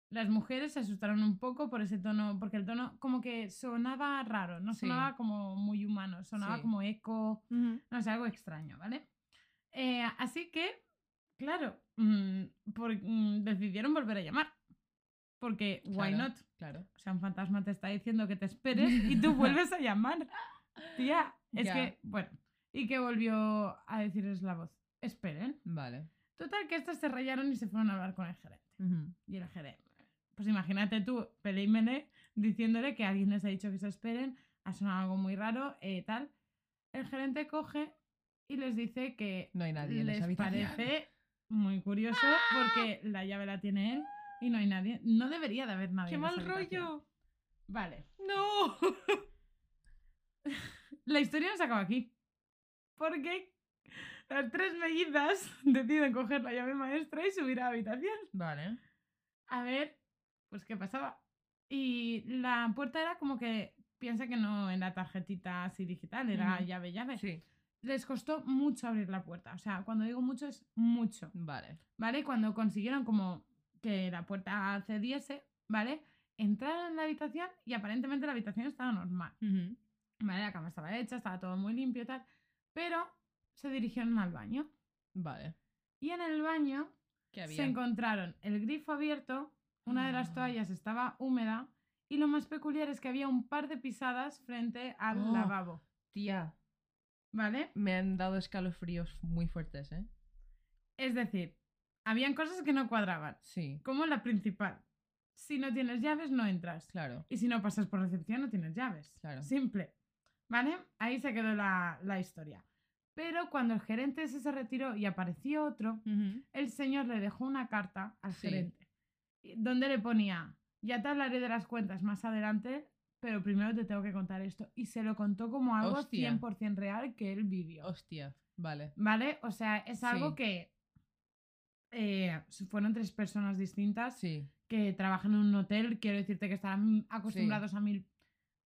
Las mujeres se asustaron un poco por ese tono, porque el tono como que sonaba raro, no Sí. sonaba como muy humano, sonaba Sí. como eco, no sé, algo extraño, ¿vale? Eh, así que, claro, mm, por- mm, decidieron volver a llamar. Porque, why Claro. not? Claro. O sea, un fantasma te está diciendo que te esperes y tú vuelves a llamar. Tía, es que, bueno, y que volvió a decirles la voz, esperen. Vale. Total, que estas se rayaron y se fueron a hablar con el gerente. Y el gerente, pues imagínate tú, Peleimene, diciéndole que alguien les ha dicho que se esperen, ha sonado algo muy raro, eh, tal. El gerente coge y les dice que No hay nadie les parece muy curioso porque la llave la tiene él y no hay nadie. No debería de haber nadie. ¡Qué en mal rollo! Vale. ¡No! La historia no se acaba aquí. Porque las tres mellizas deciden coger la llave maestra y subir a la habitación. Vale. a ver, pues qué pasaba. Y la puerta era como que piensa que no era tarjetita así digital, era Ujú. llave, llave. Sí. Les costó mucho abrir la puerta. O sea, cuando digo mucho es mucho. Vale. ¿Vale? Cuando consiguieron como que la puerta cediese, ¿vale? Entraron en la habitación y aparentemente la habitación estaba normal. ¿Vale? La cama estaba hecha, estaba todo muy limpio y tal. Pero se dirigieron al baño. Vale. Y en el baño se encontraron el grifo abierto, una de las Ah. toallas estaba húmeda y lo más peculiar es que había un par de pisadas frente al Oh. lavabo, Tía, ¿vale? me han dado escalofríos muy fuertes, ¿eh? Es decir, habían cosas que no cuadraban, Sí, como la principal. Si no tienes llaves, no entras. claro. Y si no pasas por recepción, no tienes llaves. Claro. Simple. ¿Vale? Ahí se quedó la, la historia. Pero cuando el gerente ese se retiró y apareció otro, el señor le dejó una carta al Sí. gerente donde le ponía, ya te hablaré de las cuentas más adelante, pero primero te tengo que contar esto. Y se lo contó como algo Hostia. 100% real que él vivió. Hostia, vale. ¿Vale? O sea, es algo Sí. que eh, fueron tres personas distintas Sí, que trabajan en un hotel. Quiero decirte que estarán acostumbrados a mil...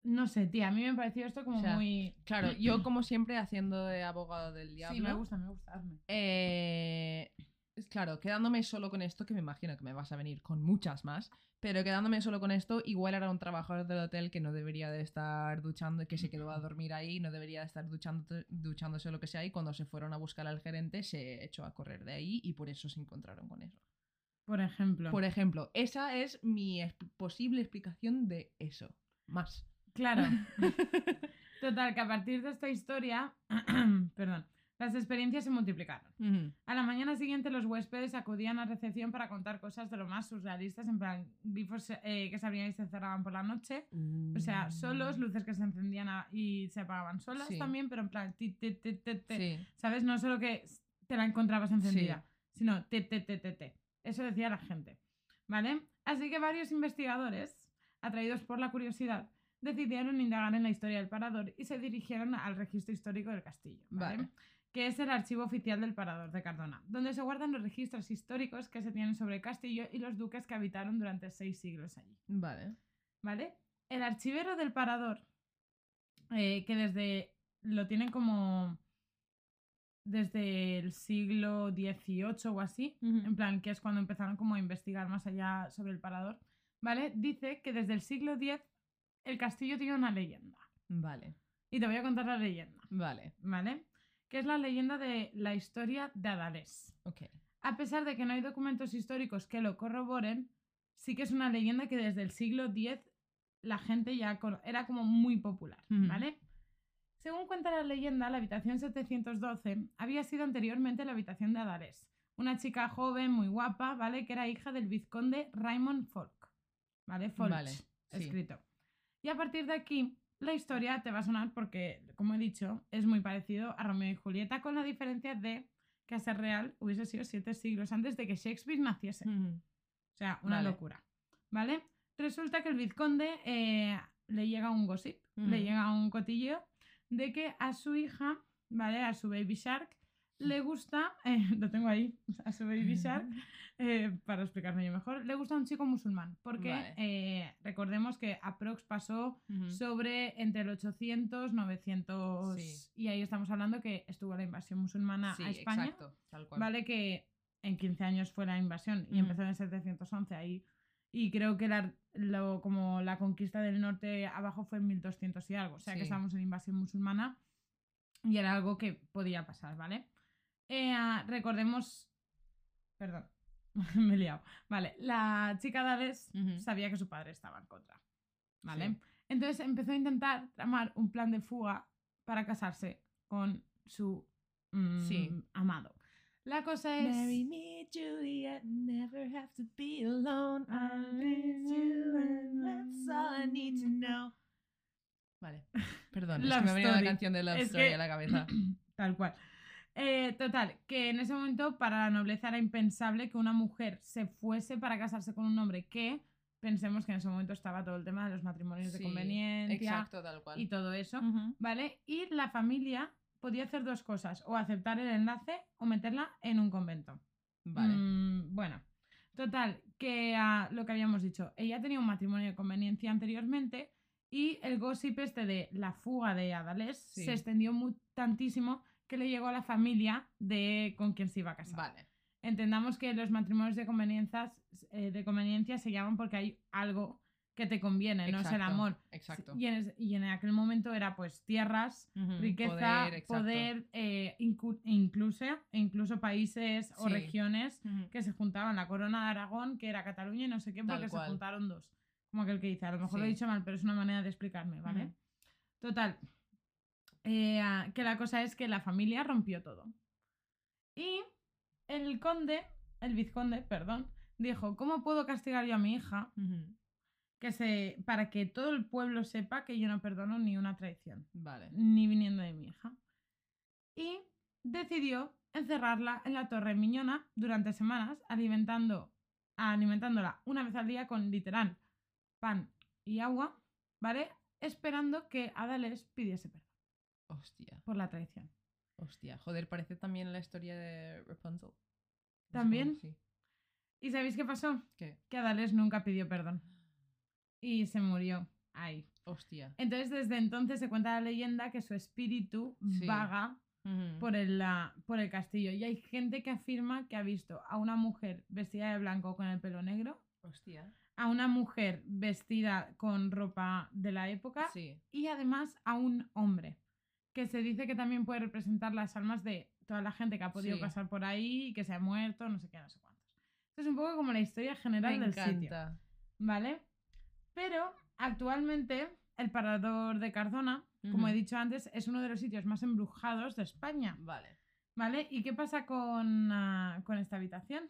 No sé, tía, a mí me pareció esto como O sea, muy... claro, yo como siempre haciendo de abogado del diablo. Sí, me gusta, me gusta. hazme. Eh, es claro, quedándome solo con esto, que me imagino que me vas a venir con muchas más, pero quedándome solo con esto, igual era un trabajador del hotel que no debería de estar duchando, que se quedó a dormir ahí, no debería de estar duchando, duchándose o lo que sea, y cuando se fueron a buscar al gerente se echó a correr de ahí y por eso se encontraron con eso. Por ejemplo. Por ejemplo, esa es mi posible explicación de eso. Más. Claro. Total, que a partir de esta historia, perdón, las experiencias se multiplicaron. A la mañana siguiente los huéspedes acudían a recepción para contar cosas de lo más surrealistas, en plan grifos eh, que se abrían y se cerraban por la noche, o sea, solos, luces que se encendían y se apagaban solas Sí. también, pero en plan, ti, ti, ti, ti, ti. Sí. ¿sabes? No solo que te la encontrabas encendida, sino te, te, te, te, te. Eso decía la gente, ¿vale? Así que varios investigadores, atraídos por la curiosidad, decidieron indagar en la historia del parador y se dirigieron al registro histórico del castillo, ¿vale? Vale. que es el archivo oficial del Parador de Cardona, donde se guardan los registros históricos que se tienen sobre el castillo y los duques que habitaron durante seis siglos allí. Vale. ¿Vale? El archivero del Parador, eh, que desde lo tienen como desde el siglo XVIII o así, en plan, que es cuando empezaron como a investigar más allá sobre el Parador, ¿vale? Dice que desde el siglo X el castillo tiene una leyenda. Vale. Y te voy a contar la leyenda, Vale. ¿vale? Que es la leyenda de la historia de Adalés. Ok. A pesar de que no hay documentos históricos que lo corroboren, sí que es una leyenda que desde el siglo X la gente ya era como muy popular. ¿vale? Según cuenta la leyenda, la habitación 712 había sido anteriormente la habitación de Adalés, una chica joven, muy guapa, ¿vale? Que era hija del vizconde Raymond Folk, ¿vale? Vale, sí. Y a partir de aquí, la historia te va a sonar porque, como he dicho, es muy parecido a Romeo y Julieta, con la diferencia de que a ser real hubiese sido siete siglos antes de que Shakespeare naciese. O sea, una Vale. locura. ¿Vale? Resulta que el vizconde eh, le llega un gossip, le llega un cotilleo de que a su hija, ¿vale? A su baby shark, le gusta, eh, lo tengo ahí, a shark, eh, para explicarme yo mejor, le gusta un chico musulmán. Porque Vale. eh, recordemos que Aprox pasó sobre entre el 800, 900, Sí. y ahí estamos hablando que estuvo la invasión musulmana Sí, a España. exacto. Tal cual. Vale que en 15 años fue la invasión y empezó en el 711 ahí. Y creo que la, lo- como la conquista del norte abajo fue en 1200 y algo. O sea que Sí. estábamos en invasión musulmana y era algo que podía pasar, ¿vale? Eh, ah, recordemos... Perdón, me he liado. Vale, la chica Dales Ujú. sabía que su padre estaba en contra. ¿Vale? Sí. Entonces empezó a intentar tramar un plan de fuga para casarse con su mm, Sí. amado. La cosa es... Marry me, Juliet, never have to be alone. I need you and that's all I need to know. Vale, perdón, es que me la canción de Love Es Story que- a la cabeza. Tal cual. Eh, total, que en ese momento para la nobleza era impensable que una mujer se fuese para casarse con un hombre que pensemos que en ese momento estaba todo el tema de los matrimonios de conveniencia Exacto, tal cual. y todo eso. ¿vale? Y la familia podía hacer dos cosas, o aceptar el enlace o meterla en un convento. Vale. Mm, bueno, total, que ah, lo que habíamos dicho, ella tenía un matrimonio de conveniencia anteriormente y el gossip este de la fuga de Adalés Sí. se extendió mu- tantísimo que le llegó a la familia de con quien se iba a casar. Vale. Entendamos que los matrimonios de conveniencias eh, de conveniencia se llaman porque hay algo que te conviene, no es el amor. Exacto. Y en, y en aquel momento era pues tierras, riqueza, exacto. poder, eh, e incluso, incluso países o regiones que se juntaban. La corona de Aragón, que era Cataluña y no sé qué, porque se juntaron dos. Como aquel que dice, a lo mejor lo he dicho mal, pero es una manera de explicarme, ¿vale? Total. Eh, que la cosa es que la familia rompió todo. Y el conde, el vizconde, perdón, dijo, ¿cómo puedo castigar yo a mi hija que se, para que todo el pueblo sepa que yo no perdono ni una traición? Vale. ni viniendo de mi hija. Y decidió encerrarla en la torre Miñona durante semanas, alimentando, alimentándola una vez al día con literal pan y agua, ¿vale? Esperando que Adales pidiese perdón Hostia, por la traición. hostia. Joder, parece también la historia de Rapunzel. ¿También? Sí. ¿Y sabéis qué pasó? ¿Qué? Que Adales nunca pidió perdón. Y se murió ahí. Hostia. Entonces, desde entonces se cuenta la leyenda que su espíritu Sí. vaga por el, la- por el castillo. Y hay gente que afirma que ha visto a una mujer vestida de blanco con el pelo negro, Hostia. a una mujer vestida con ropa de la época Sí. y además a un hombre, que se dice que también puede representar las almas de toda la gente que ha podido Sí. pasar por ahí y que se ha muerto, no sé qué, no sé cuántos. Esto es un poco como la historia general Me del sitio. encanta. ¿Vale? Pero actualmente el Parador de Cardona, como he dicho antes, es uno de los sitios más embrujados de España. Vale. ¿Vale? ¿Y qué pasa con, ah, con esta habitación?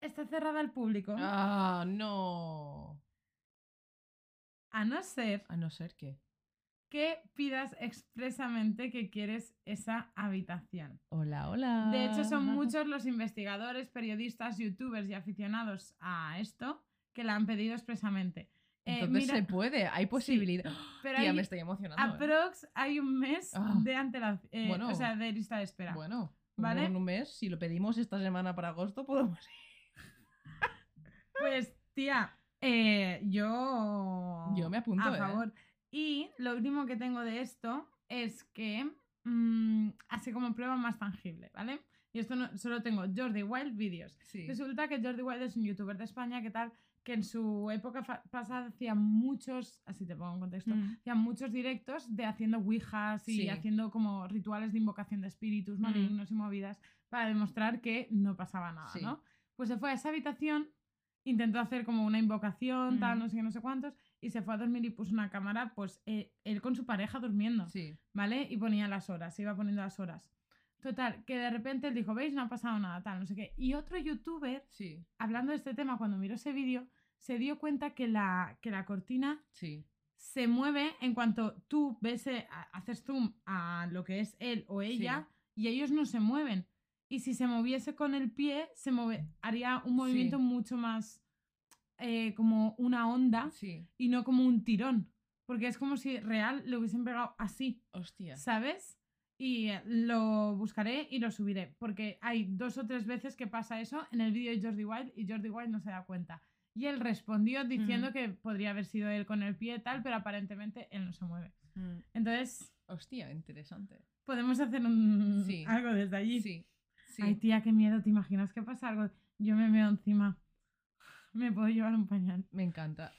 Está cerrada al público. Ah, no. A no ser A no ser que. Que pidas expresamente que quieres esa habitación. Hola, hola. De hecho, son muchos los investigadores, periodistas, youtubers y aficionados a esto que la han pedido expresamente. Eh, Entonces mira, se puede, hay posibilidad. pero Tía, hay- me estoy emocionando. ¿eh? aprox hay un mes Ah. de antelación, Bueno. o sea, de lista de espera. Bueno, ¿Vale? en un mes, si lo pedimos esta semana para agosto, podemos Pues, tía, eh, yo. Yo me apunto, A ¿eh? favor. Y lo último que tengo de esto es que. mm, así como prueba más tangible, ¿vale? Y esto no, solo tengo Jordi Wild Videos. Sí. Resulta que Jordi Wild es un youtuber de España que tal, que en su época pasada hacía muchos, así te pongo en contexto, Mm. hacía muchos directos de haciendo ouijas y Sí. haciendo como rituales de invocación de espíritus malignos y movidas para demostrar que no pasaba nada, Sí. ¿no? Pues se fue a esa habitación, intentó hacer como una invocación, tal, Mm. no sé qué, no sé cuántos, y se fue a dormir y puso una cámara, pues eh, él con su pareja durmiendo, Sí. ¿vale? Y ponía las horas, se iba poniendo las horas. Total, que de repente él dijo, ¿veis? No ha pasado nada, tal, no sé qué. Y otro youtuber Sí. hablando de este tema, cuando miró ese vídeo, se dio cuenta que la, que la cortina Sí. se mueve en cuanto tú ves, eh, haces zoom a lo que es él o ella y ellos no se mueven. Y si se moviese con el pie, se move, haría un movimiento mucho más eh, como una onda Sí. y no como un tirón. Porque es como si real le hubiesen pegado así. Hostia. ¿Sabes? Y eh, lo buscaré y lo subiré, porque hay dos o tres veces que pasa eso en el vídeo de Jordi Wild y Jordi Wild no se da cuenta. Y él respondió diciendo Mm. que podría haber sido él con el pie y tal, pero aparentemente él no se mueve. Mm. Entonces, Hostia, interesante. podemos hacer un... Sí. algo desde allí. Sí. sí. Ay, tía, qué miedo, ¿te imaginas que pasa algo? Yo me veo encima. Me puedo llevar un pañal. Me encanta.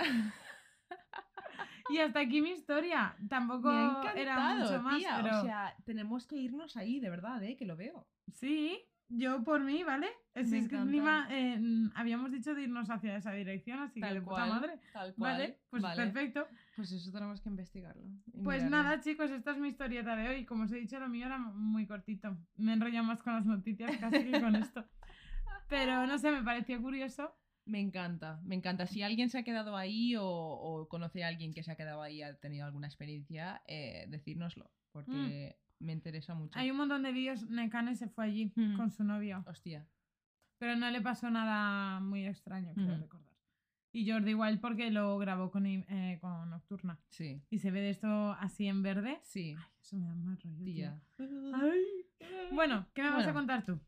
Y hasta aquí mi historia. Tampoco Me era mucho más, tía. pero... O sea, tenemos que irnos ahí, de verdad, ¿eh? Que lo veo. Sí, yo por mí, ¿vale? Es, Me es que encanta. encima eh, habíamos dicho de irnos hacia esa dirección, así que de puta madre. Tal cual. Vale, pues perfecto. Pues eso tenemos que investigarlo. Pues mirarlo. nada, chicos, esta es mi historieta de hoy. Como os he dicho, lo mío era muy cortito. Me he enrollado más con las noticias casi que con esto. Pero no sé, me pareció curioso. Me encanta, me encanta. Si alguien se ha quedado ahí o, o conoce a alguien que se ha quedado ahí y ha tenido alguna experiencia, eh, decírnoslo, porque me interesa mucho. Mm. Hay un montón de vídeos. Nekane se fue allí Mm. con su novio. Hostia. Pero no le pasó nada muy extraño, creo Mm. recordar. Y Jordi igual porque lo grabó con, eh, con Nocturna. Sí, Y se ve de esto así en verde. sí, Ay, eso me da más rollo. tía. Ay. Bueno, ¿qué me vas a contar tú?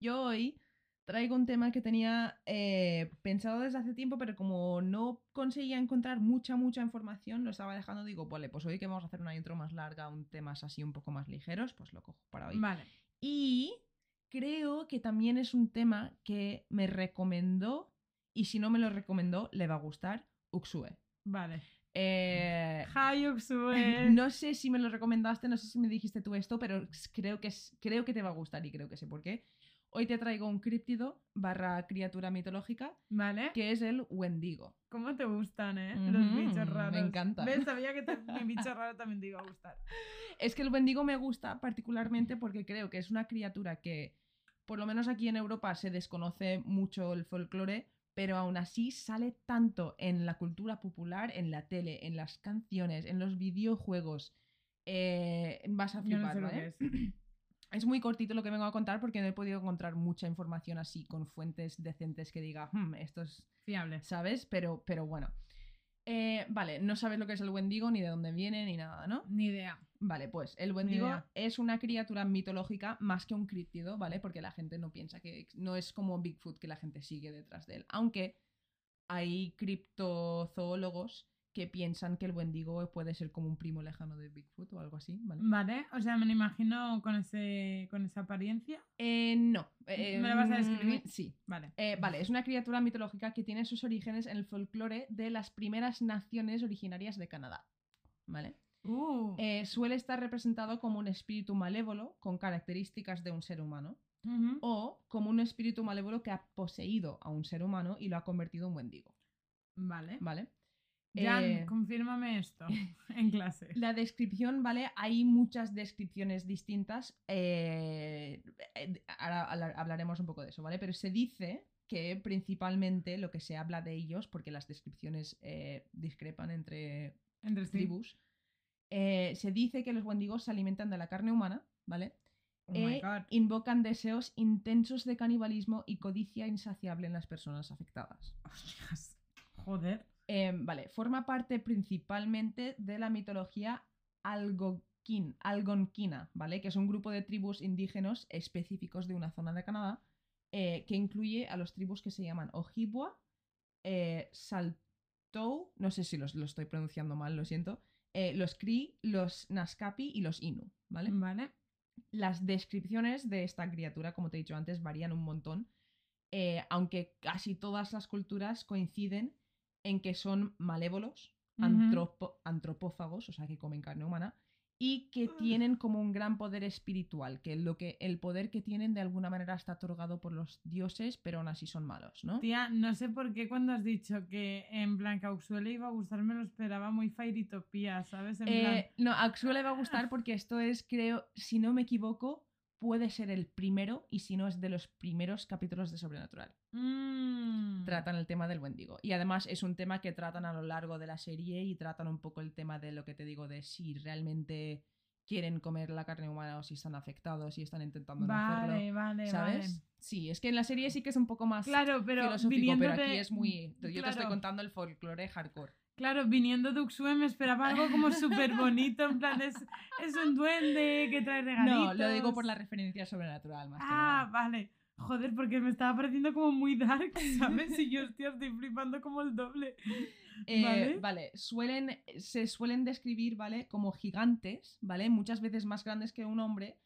Yo hoy traigo un tema que tenía eh, pensado desde hace tiempo, pero como no conseguía encontrar mucha, mucha información, lo estaba dejando. Digo, vale, pues hoy que vamos a hacer una intro más larga, un temas así un poco más ligeros, pues lo cojo para hoy. Vale. Y creo que también es un tema que me recomendó, y si no me lo recomendó, le va a gustar, Uxue. Vale. Eh, Hi, Uxue. no sé si me lo recomendaste, no sé si me dijiste tú esto, pero creo que, creo que te va a gustar y creo que sé por qué. Hoy te traigo un críptido barra criatura mitológica Vale. que es el Wendigo. ¿Cómo te gustan, eh? Los bichos me raros. encanta. ¿Ves? Sabía que te- mi bicho raro también te iba a gustar. Es que el Wendigo me gusta particularmente porque creo que es una criatura que, por lo menos aquí en Europa, se desconoce mucho el folclore, pero aún así sale tanto en la cultura popular, en la tele, en las canciones, en los videojuegos. Eh, vas a Yo no flipar, sé ¿vale? es. Muy cortito lo que vengo a contar porque no he podido encontrar mucha información así con fuentes decentes que diga, "Hmm, esto es Fiable. ¿sabes? Pero, pero bueno. Eh, vale, no sabes lo que es el Wendigo, ni de dónde viene, ni nada, ¿no? Ni idea. Vale, pues el Wendigo es una criatura mitológica más que un críptido, ¿vale? Porque la gente no piensa que no es como Bigfoot que la gente sigue detrás de él. Aunque hay criptozoólogos que piensan que el Wendigo puede ser como un primo lejano de Bigfoot o algo así, ¿vale? Vale. O sea, me lo imagino con, ese, con esa apariencia. Eh, no. eh, ¿Me lo vas a mm, describir? Sí. Vale. Eh, vale, es una criatura mitológica que tiene sus orígenes en el folclore de las primeras naciones originarias de Canadá. ¿Vale? Uh. Eh, suele estar representado como un espíritu malévolo con características de un ser humano o como un espíritu malévolo que ha poseído a un ser humano y lo ha convertido en Wendigo. Vale. ¿Vale? Jan, Eh, confírmame esto en clase. La descripción, ¿vale? Hay muchas descripciones distintas. eh, eh, ahora habla- hablaremos un poco de eso, ¿vale? Pero se dice que principalmente lo que se habla de ellos, porque las descripciones eh, discrepan entre Entre tribus, se dice que los wendigos se alimentan de la carne humana, ¿vale? Oh God. invocan deseos intensos de canibalismo y codicia insaciable en las personas afectadas. Hostias. Joder. Em, vale, forma parte principalmente de la mitología algonquin- algonquina, ¿vale? Que es un grupo de tribus indígenas específicos de una zona de Canadá eh, que incluye a los tribus que se llaman Ojibwa, eh, Saltou, no sé si los, lo estoy pronunciando mal, lo siento, eh, los Cree, los Naskapi y los Inu, ¿vale? Vale. Las descripciones de esta criatura, como te he dicho antes, varían un montón, eh, aunque casi todas las culturas coinciden en que son malévolos, antropo- antropófagos, o sea, que comen carne humana, y que tienen como un gran poder espiritual, que, lo que el poder que tienen de alguna manera está otorgado por los dioses, pero aún así son malos, ¿no? Tía, no sé por qué cuando has dicho que en plan Cauxuele iba a gustarme lo esperaba muy Fairytopía, ¿sabes? En plan, Eh, no, a Axu le va a gustar porque esto es, creo, si no me equivoco, puede ser el primero y si no es de los primeros capítulos de Sobrenatural. mm, Tratan el tema del Wendigo. Y además es un tema que tratan a lo largo de la serie y tratan un poco el tema de lo que te digo, de si realmente quieren comer la carne humana o si están afectados, si están intentando no Vale, hacerlo. vale, ¿Sabes? vale. Sí, es que en la serie sí que es un poco más Claro, pero filosófico, pero aquí es muy... Yo te estoy contando el folclore hardcore. Claro, viniendo de Uxue me esperaba algo como súper bonito, en plan, es, es un duende que trae regalitos. No, lo digo por la referencia sobrenatural más que Ah, nada. vale. Joder, porque me estaba pareciendo como muy dark, ¿sabes? Y yo, hostia, estoy flipando como el doble. Eh, ¿Vale? vale, suelen, se suelen describir, ¿vale? Como gigantes, ¿vale? Muchas veces más grandes que un hombre,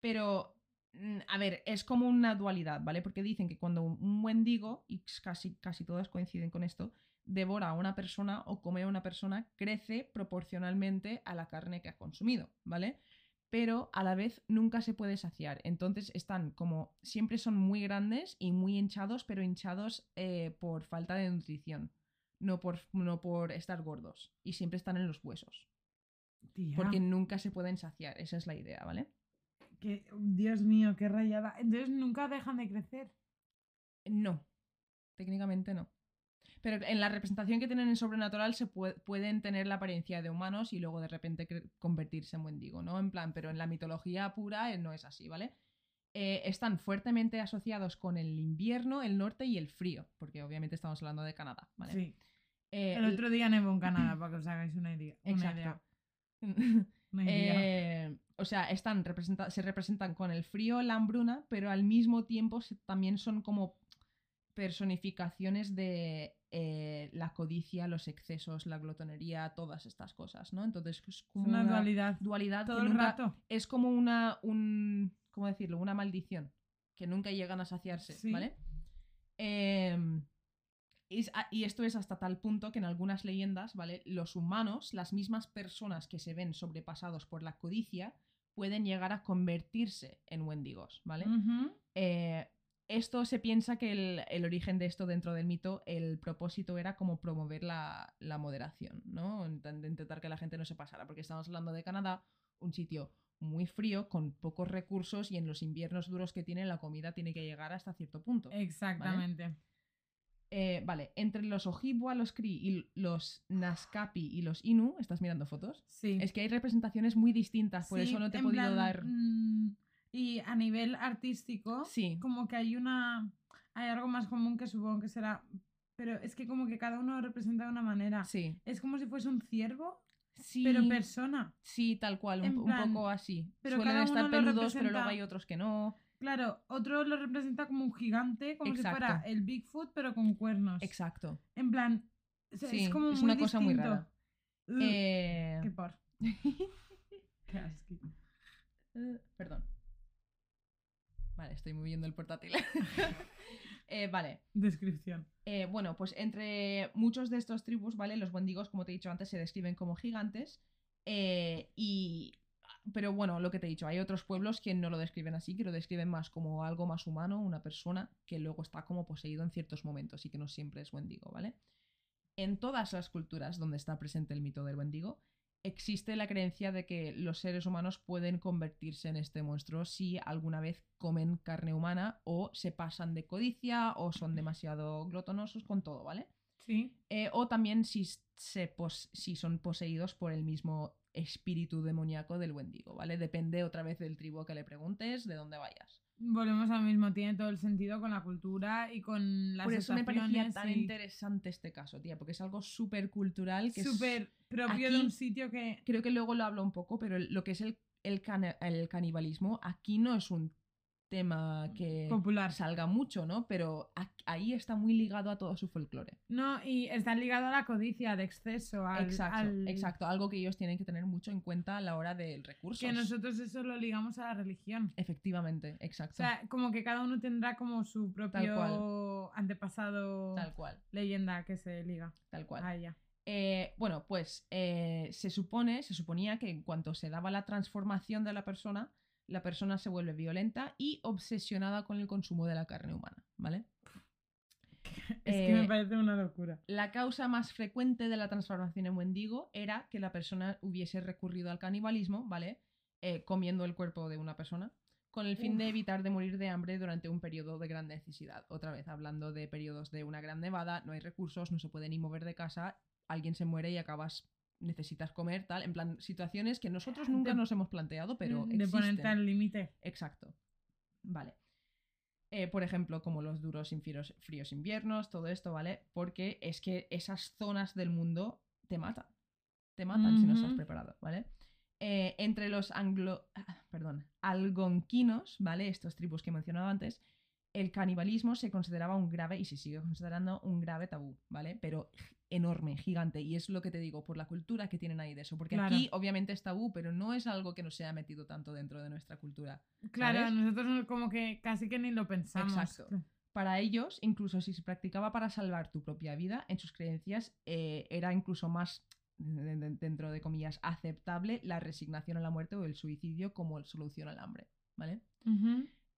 pero, mm, a ver, es como una dualidad, ¿vale? Porque dicen que cuando un mendigo, y casi, casi todas coinciden con esto, devora a una persona o come a una persona, crece proporcionalmente a la carne que ha consumido, ¿vale? Pero a la vez nunca se puede saciar. Entonces están como, siempre son muy grandes y muy hinchados, pero hinchados eh, por falta de nutrición no por, no por estar gordos. Y siempre están en los huesos. Tía, Porque nunca se pueden saciar. Esa es la idea, ¿vale? que, Dios mío, qué rayada. Entonces nunca dejan de crecer. No. Técnicamente no. Pero en la representación que tienen en Sobrenatural se pue- pueden tener la apariencia de humanos y luego de repente convertirse en Wendigo, ¿no? En plan, pero en la mitología pura eh, no es así, ¿vale? Eh, están fuertemente asociados con el invierno, el norte y el frío, porque obviamente estamos hablando de Canadá, ¿vale? Sí. Eh, El otro día nevó en Canadá, para que os hagáis una idea. Una idea. Una idea. Eh, o sea, están representa- se representan con el frío, la hambruna, pero al mismo tiempo se- también son como personificaciones de eh, la codicia, los excesos, la glotonería, todas estas cosas, ¿no? Entonces es es como una dualidad. dualidad Todo que el nunca- rato. es como una, un, ¿cómo decirlo? Una maldición que nunca llegan a saciarse, Sí. ¿vale? Em, y esto es hasta tal punto que en algunas leyendas, ¿vale? Los humanos, las mismas personas que se ven sobrepasados por la codicia, pueden llegar a convertirse en wendigos, ¿vale? Eh, esto se piensa que el, el origen de esto dentro del mito, el propósito era como promover la, la moderación, ¿no? De intentar que la gente no se pasara, porque estamos hablando de Canadá, un sitio muy frío, con pocos recursos y en los inviernos duros que tiene la comida tiene que llegar hasta cierto punto. Exactamente. Eh, vale, entre los Ojibwa, los Cree y los Naskapi y los Inu, ¿estás mirando fotos? Sí. Es que hay representaciones muy distintas, por Sí, eso no te he podido plan, dar... mm, Y a nivel artístico, Sí. como que hay una. Hay algo más común que supongo que será. Pero es que como que cada uno lo representa de una manera. Sí. Es como si fuese un ciervo, Sí. pero persona. Sí, tal cual, un, poco así. pero Suelen cada estar uno peludos, pero luego hay otros que no. Claro, otro lo representa como un gigante, como si fuera Exacto. el Bigfoot, pero con cuernos. Exacto. En plan, o sea, Sí, es como es muy una cosa muy rara. Eh, Qué por. Qué asco. Perdón. Vale, estoy moviendo el portátil. Eh, vale. Descripción. Eh, bueno, pues entre muchos de estos tribus, ¿vale? Los wendigos, como te he dicho antes, se describen como gigantes. eh, y. Pero bueno, lo que te he dicho, hay otros pueblos que no lo describen así, que lo describen más como algo más humano, una persona que luego está como poseído en ciertos momentos y que no siempre es wendigo, ¿vale? En todas las culturas donde está presente el mito del wendigo, existe la creencia de que los seres humanos pueden convertirse en este monstruo si alguna vez comen carne humana o se pasan de codicia o son demasiado glotonosos con todo, ¿vale? Sí. Eh, o también si, se pos- si son poseídos por el mismo espíritu demoníaco del wendigo, ¿vale? Depende otra vez del tribu que le preguntes, de dónde vayas. Volvemos a lo mismo, tiene todo el sentido con la cultura y con las Por eso me parecía tan y interesante este caso, tía, porque es algo súper cultural que súper propio de un sitio que... creo que luego lo hablo un poco, pero lo que es el, el, cana- el canibalismo aquí no es un tema que Popular. salga mucho, ¿no? Pero a- ahí está muy ligado a todo su folclore. No, y está ligado a la codicia de exceso, al, exacto, al- exacto. Algo que ellos tienen que tener mucho en cuenta a la hora del recurso. Que nosotros eso lo ligamos a la religión. Efectivamente, O exacto. sea, como que cada uno tendrá como su propio cual. antepasado tal cual, leyenda que se liga tal cual. a ella. Eh, bueno, pues eh, se supone, se suponía que en cuanto se daba la transformación de la persona, la persona se vuelve violenta y obsesionada con el consumo de la carne humana, ¿vale? Es que me Eh, parece una locura. La causa más frecuente de la transformación en Wendigo era que la persona hubiese recurrido al canibalismo, ¿vale? Eh, comiendo el cuerpo de una persona, con el fin de evitar de morir de hambre durante un periodo de gran necesidad. Otra vez, hablando de periodos de una gran nevada, no hay recursos, no se puede ni mover de casa, alguien se muere y acabas, necesitas comer, tal, en plan, situaciones que nosotros nunca De- nos hemos planteado, pero de ponerte existen. al límite. Exacto. Vale. Eh, por ejemplo, como los duros y fríos, inviernos, todo esto, ¿vale? Porque es que esas zonas del mundo te matan. Te matan si no estás preparado, ¿vale? Eh, entre los anglo... ah, Perdón, algonquinos, ¿vale? Estos tribus que he mencionado antes, el canibalismo se consideraba un grave, y se sigue considerando un grave tabú, ¿vale? Pero enorme, gigante, y es lo que te digo, por la cultura que tienen ahí de eso. Porque Claro. aquí obviamente es tabú, pero no es algo que nos se ha metido tanto dentro de nuestra cultura. Claro, ¿Sabes? nosotros no- como que casi que ni lo pensamos. Exacto. Para ellos, incluso si se practicaba para salvar tu propia vida, en sus creencias eh, era incluso más, de- de- dentro de comillas, aceptable la resignación a la muerte o el suicidio como solución al hambre, ¿vale?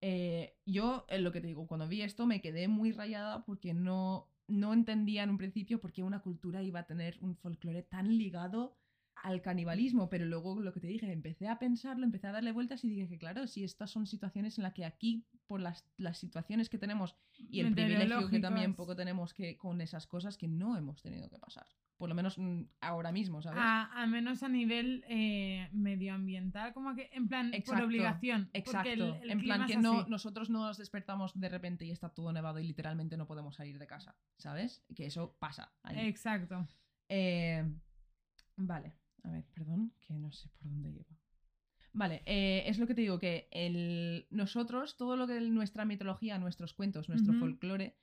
Eh, yo, eh, lo que te digo, cuando vi esto me quedé muy rayada porque no, no entendía en un principio por qué una cultura iba a tener un folclore tan ligado al canibalismo, pero luego lo que te dije, empecé a pensarlo, empecé a darle vueltas y dije que claro, si estas son situaciones en las que aquí, por las, las situaciones que tenemos y el privilegio que también poco tenemos que con esas cosas que no hemos tenido que pasar. Por lo menos mm, ahora mismo, ¿sabes? A, a menos a nivel eh, medioambiental, como que en plan por obligación. Exacto. el- el en plan que no, nosotros no nos despertamos de repente y está todo nevado y literalmente no podemos salir de casa, ¿sabes? Que eso pasa. ahí. Exacto. Eh, vale, a ver, perdón, que no sé por dónde iba. Vale, eh, es lo que te digo, que el, nosotros, todo lo que es nuestra mitología, nuestros cuentos, nuestro folclore,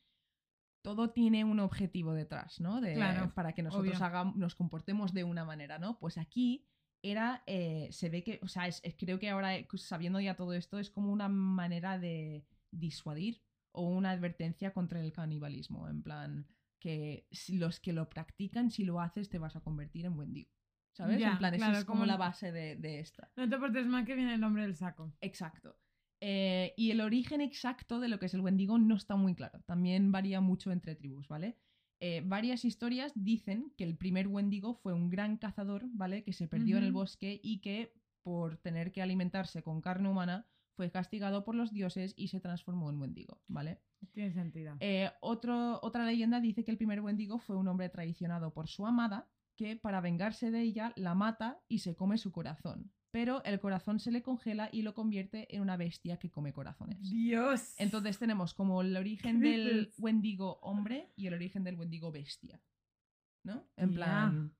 todo tiene un objetivo detrás, ¿no? De, Claro, para que nosotros hagamos, nos comportemos de una manera, ¿no? Pues aquí era, eh, se ve que, o sea, es- es- creo que ahora, eh, sabiendo ya todo esto, es como una manera de disuadir o una advertencia contra el canibalismo, en plan, que si los que lo practican, si lo haces, te vas a convertir en Wendigo. ¿Sabes? Ya, en plan, esa es como como la base de, de esta. No te portes mal que viene el hombre del saco. Exacto. Eh, y el origen exacto de lo que es el Wendigo no está muy claro. También varía mucho entre tribus, ¿vale? Eh, varias historias dicen que el primer Wendigo fue un gran cazador, ¿vale? Que se perdió en el bosque y que por tener que alimentarse con carne humana fue castigado por los dioses y se transformó en Wendigo, ¿vale? Tiene sentido. Eh, otro- otra leyenda dice que el primer Wendigo fue un hombre traicionado por su amada, que para vengarse de ella la mata y se come su corazón. Pero el corazón se le congela y lo convierte en una bestia que come corazones. Dios. Entonces tenemos como el origen ¿Qué del dices? Wendigo hombre y el origen del Wendigo bestia. ¿No? En plan.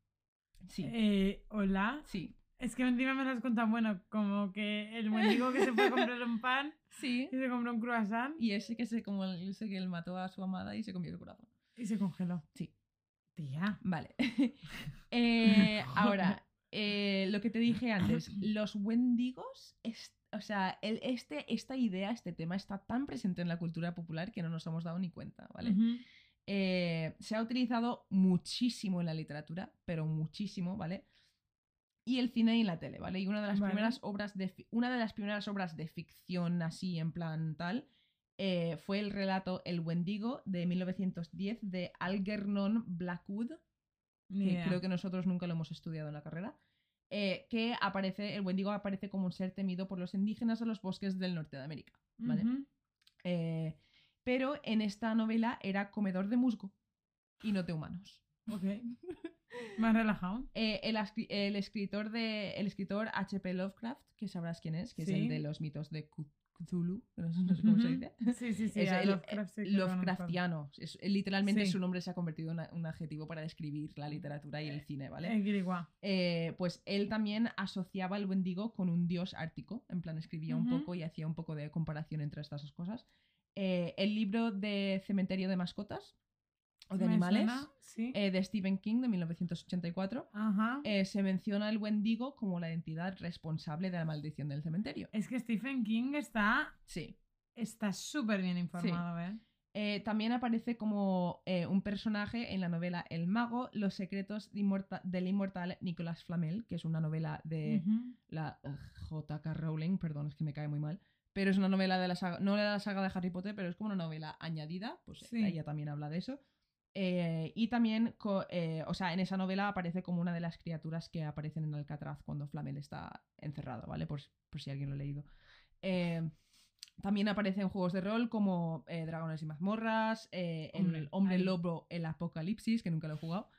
Sí. Eh, Hola. Sí. Es que encima me lo has contado, bueno, como que el mendigo que se fue a comprar un pan Sí. y se compró un croissant y, Y ese que se como el- ese que él mató a su amada y se comió el corazón. se congeló. Sí. Tía. Vale. Eh, ahora, eh, lo que te dije antes, los Wendigos, es- o sea, el- este, esta idea, este tema está tan presente en la cultura popular que no nos hemos dado ni cuenta, ¿vale? Eh, se ha utilizado muchísimo en la literatura, pero muchísimo, ¿vale? Y el cine y la tele, ¿vale? Y una de las Vale. primeras obras de una de las primeras obras de ficción así en plan tal eh, fue el relato El Wendigo de 1910 de Algernon Blackwood, que creo que nosotros nunca lo hemos estudiado en la carrera, eh, que aparece, el Wendigo aparece como un ser temido por los indígenas de los bosques del norte de América, ¿vale? Eh, pero en esta novela era comedor de musgo y no de humanos. Ok. Más relajado. Eh, el, el escritor de el escritor H.P. Lovecraft, que sabrás quién es, que es el de los mitos de Cthulhu, no sé, cómo se dice. Sí, sí, sí. Es el- Lovecraft sí. Lovecraftiano. Es- eh, literalmente Sí. su nombre se ha convertido en un adjetivo para describir la literatura y el cine, ¿vale? Eh, Guiriguá. Eh, pues él también asociaba al Wendigo con un dios ártico. En plan, escribía un poco y hacía un poco de comparación entre estas dos cosas. Eh, el libro de Cementerio de Mascotas o de Me animales suena, Sí. eh, de Stephen King de 1984 Ajá. eh, se menciona al Wendigo como la entidad responsable de la maldición del cementerio. Es que Stephen King está Sí. está súper bien informado, ¿eh? Eh, también aparece como eh, un personaje en la novela El Mago, Los secretos de inmorta- del inmortal Nicolas Flamel, que es una novela de la J.K. Rowling, perdón, es que me cae muy mal, pero es una novela de la saga, no de la saga de Harry Potter, pero es como una novela añadida, pues Sí. ella también habla de eso. Eh, y también, eh, o sea, en esa novela aparece como una de las criaturas que aparecen en Alcatraz cuando Flamel está encerrado, ¿vale? Por, por si alguien lo ha leído. Eh, también aparece en juegos de rol como Dragones y mazmorras, eh, el Hombre. Lobo, el Apocalipsis, que nunca lo he jugado.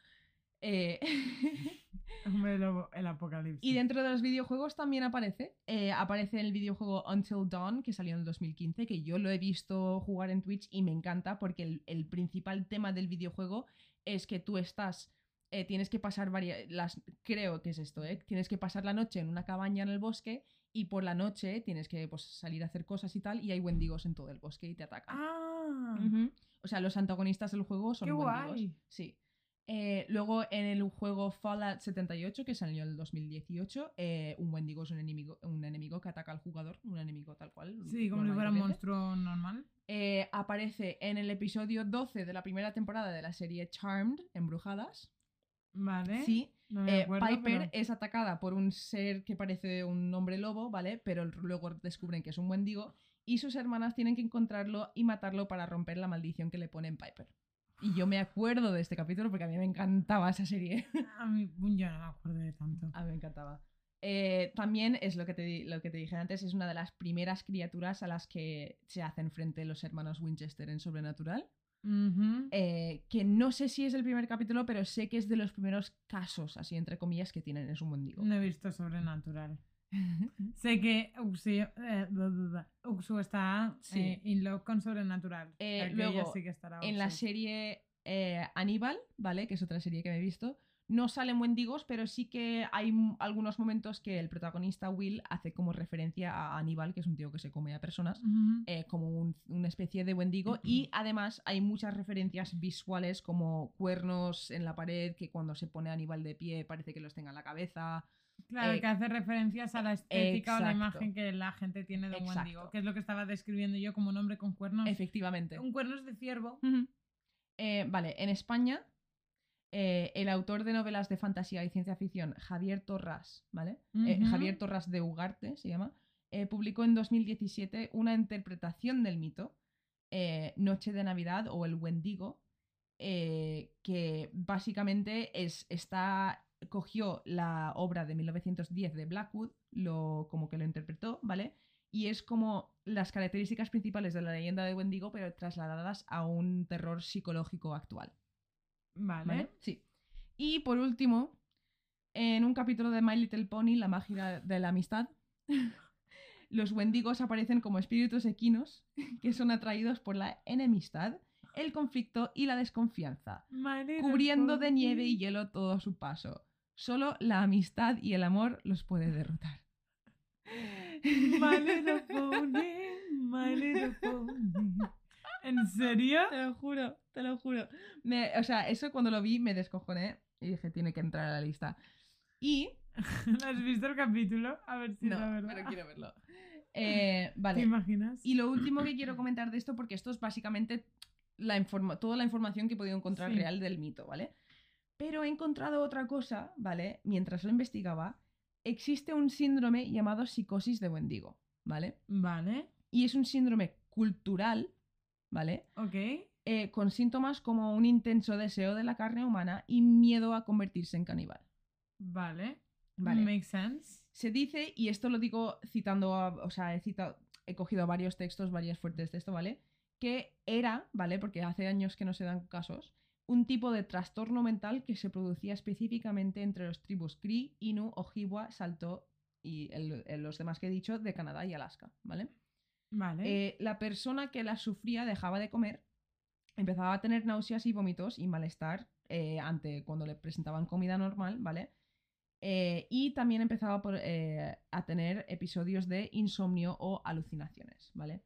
Hombre el apocalipsis. Y dentro de los videojuegos también aparece. eh, aparece en el videojuego Until Dawn, que salió en el 2015, que yo lo he visto jugar en Twitch y me encanta porque el, el principal tema del videojuego es que tú estás. eh, tienes que pasar varias. Las, creo que es esto, ¿eh? Tienes que pasar la noche en una cabaña en el bosque y por la noche tienes que pues, salir a hacer cosas y tal, y hay wendigos en todo el bosque y te atacan. Ah. O sea, los antagonistas del juego son Qué wendigos. guay. Sí. Eh, luego en el juego Fallout 78, que salió en el 2018, eh, un wendigo es un enemigo, un enemigo que ataca al jugador, un enemigo tal cual. sí, como si fuera un monstruo normal. Eh, aparece en el episodio 12 de la primera temporada de la serie Charmed, Embrujadas. Vale. Sí. No Eh, acuerdo, Piper pero- es atacada por un ser que parece un hombre lobo, ¿vale? Pero luego descubren que es un wendigo y sus hermanas tienen que encontrarlo y matarlo para romper la maldición que le ponen Piper. Y yo me acuerdo de este capítulo porque a mí me encantaba esa serie. A mí, yo no me acuerdo de tanto. a mí me encantaba. Eh, también es lo que, te, lo que te dije antes, es una de las primeras criaturas a las que se hacen frente los hermanos Winchester en Sobrenatural. Ujú. Eh, que no sé si es el primer capítulo, pero sé que es de los primeros casos, así entre comillas, que tienen. Es un wendigo. No he visto Sobrenatural. sé que Uxu, eh. Uxu está Sí. eh, in love con Sobrenatural. Eh, luego, sí que estará en la serie eh, Aníbal, ¿vale? Que es otra serie que me he visto. No salen wendigos, pero sí que hay algunos momentos que el protagonista Will hace como referencia a Aníbal, que es un tío que se come a personas, eh, como un- una especie de wendigo. Y además hay muchas referencias visuales como cuernos en la pared, que cuando se pone Aníbal de pie parece que los tenga en la cabeza. Claro, eh, que hace referencias a la estética o la imagen que la gente tiene de un wendigo, que es lo que estaba describiendo yo como un hombre con cuernos. Efectivamente. Un cuernos de ciervo. Eh, vale, en España, eh, el autor de novelas de fantasía y ciencia ficción, Javier Torras, ¿vale? Javier Torras de Ugarte se llama, publicó en 2017 una interpretación del mito, Noche de Navidad o El Wendigo, que básicamente es, está, cogió la obra de 1910 de Blackwood, lo, como que lo interpretó, ¿vale? Y es como las características principales de la leyenda de Wendigo, pero trasladadas a un terror psicológico actual. Vale. ¿Vale? Sí. Y por último, en un capítulo de My Little Pony, La magia de la amistad, los wendigos aparecen como espíritus equinos que son atraídos por la enemistad, el conflicto y la desconfianza, cubriendo de nieve y hielo todo su paso. Solo la amistad y el amor los puede derrotar. My little pony, my little pony. ¿En serio? Te lo juro, te lo juro. Me- o sea, eso cuando lo vi me descojoné y dije, tiene que entrar a la lista. Y... ¿Has visto el capítulo? A ver si no, la verdad. pero quiero verlo. Eh, ¿Te vale. imaginas? Y lo último que quiero comentar de esto, porque esto es básicamente la informa toda la información que he podido encontrar Sí. real del mito, ¿vale? Pero he encontrado otra cosa, ¿vale? Mientras lo investigaba, existe un síndrome llamado psicosis de Wendigo, ¿vale? Vale, Y es un síndrome cultural, ¿vale? ok. Eh, con síntomas como un intenso deseo de la carne humana y miedo a convertirse en caníbal. Vale. Vale. Makes sense. Se dice, y esto lo digo citando, a- o sea, he citado, he cogido varios textos, varias fuentes de esto, ¿vale? Que era, ¿vale? Porque hace años que no se dan casos, un tipo de trastorno mental que se producía específicamente entre los tribus Cree, Innu, Ojibwa, Salto y el- el- los demás que he dicho de Canadá y Alaska, ¿vale? Vale. Eh, la persona que la sufría dejaba de comer, empezaba a tener náuseas y vómitos y malestar eh, ante cuando le presentaban comida normal, ¿vale? Eh, y también empezaba por, a tener episodios de insomnio o alucinaciones, ¿vale?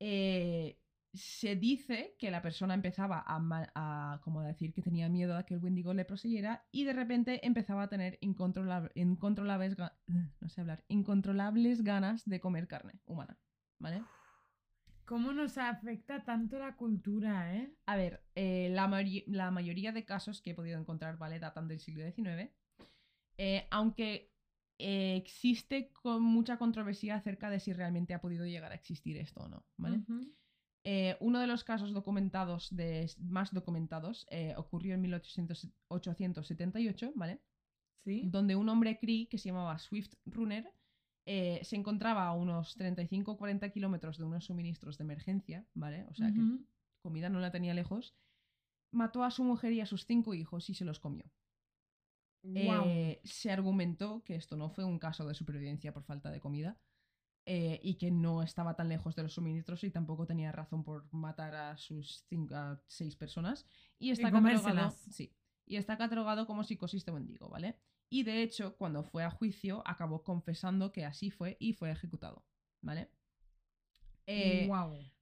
Eh, se dice que la persona empezaba a, como decir que tenía miedo a que el Wendigo le poseyera y de repente empezaba a tener incontrolab- incontrolables, no sé hablar, incontrolables ganas de comer carne humana, ¿vale? ¿Cómo nos afecta tanto la cultura, eh? A ver, eh, la, la mayoría de casos que he podido encontrar, ¿vale? Datan del siglo XIX. Eh, aunque eh, existe con mucha controversia acerca de si realmente ha podido llegar a existir esto o no, ¿vale? Eh, uno de los casos documentados, de, más documentados, eh, ocurrió en 1878, ¿vale? Sí. Donde un hombre Cree que se llamaba Swift Runner eh, se encontraba a unos 35-40 kilómetros de unos suministros de emergencia, ¿vale? O sea que comida no la tenía lejos, mató a su mujer y a sus cinco hijos y se los comió. Eh, se argumentó que esto no fue un caso de supervivencia por falta de comida eh, y que no estaba tan lejos de los suministros y tampoco tenía razón por matar a sus cinco, a seis personas. Y está, catalogado, sí, y está catalogado como psicosis de Wendigo, ¿vale? Y de hecho, cuando fue a juicio, acabó confesando que así fue y fue ejecutado, ¿vale? Eh,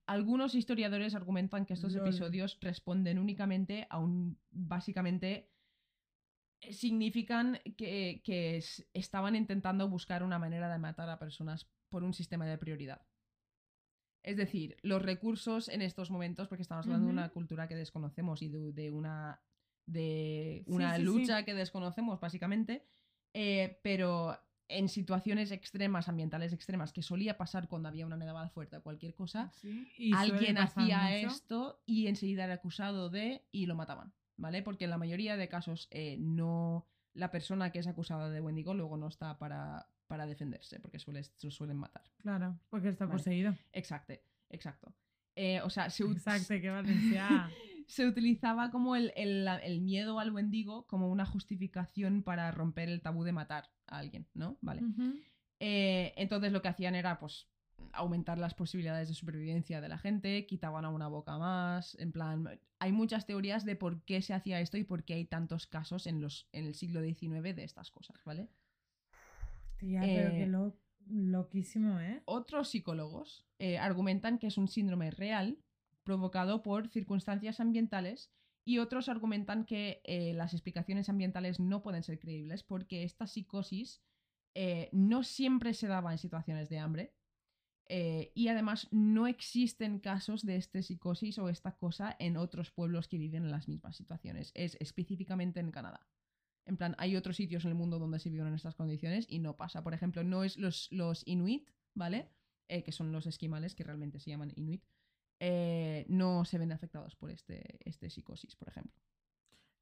algunos historiadores argumentan que estos Lol. episodios responden únicamente a un. básicamente. eh, significan que, que es- estaban intentando buscar una manera de matar a personas por un sistema de prioridad. Es decir, los recursos en estos momentos, porque estamos hablando de una cultura que desconocemos y de, de una. de Sí, una sí, sí. lucha que desconocemos, básicamente. eh, pero en situaciones extremas, ambientales extremas, que solía pasar cuando había una nevada fuerte o cualquier cosa, y suele alguien hacía mucho. esto y enseguida era acusado de y lo mataban, ¿vale? Porque en la mayoría de casos eh, no la persona que es acusada de Wendigo luego no está para, para defenderse, porque suele, se suelen matar. Claro, porque está Vale. poseído. Exacto, exacto. Eh, o sea, se, Exacto, que Valencia. se utilizaba como el, el- el miedo al Wendigo como una justificación para romper el tabú de matar a alguien, ¿no? Vale. Eh, entonces lo que hacían era pues aumentar las posibilidades de supervivencia de la gente, quitaban a una boca más, en plan, hay muchas teorías de por qué se hacía esto y por qué hay tantos casos en, los, en el siglo XIX de estas cosas, ¿vale? Tía, pero qué Eh, lo- loquísimo, ¿eh? Otros psicólogos eh, argumentan que es un síndrome real provocado por circunstancias ambientales y otros argumentan que eh, las explicaciones ambientales no pueden ser creíbles porque esta psicosis no siempre se daba en situaciones de hambre y además no existen casos de esta psicosis o esta cosa en otros pueblos que viven en las mismas situaciones. Es específicamente en Canadá. En plan, hay otros sitios en el mundo donde se viven en estas condiciones y no pasa. Por ejemplo, no es los, los inuit, ¿vale? Eh, que son los esquimales, que realmente se llaman inuit, eh, no se ven afectados por este, este psicosis, por ejemplo.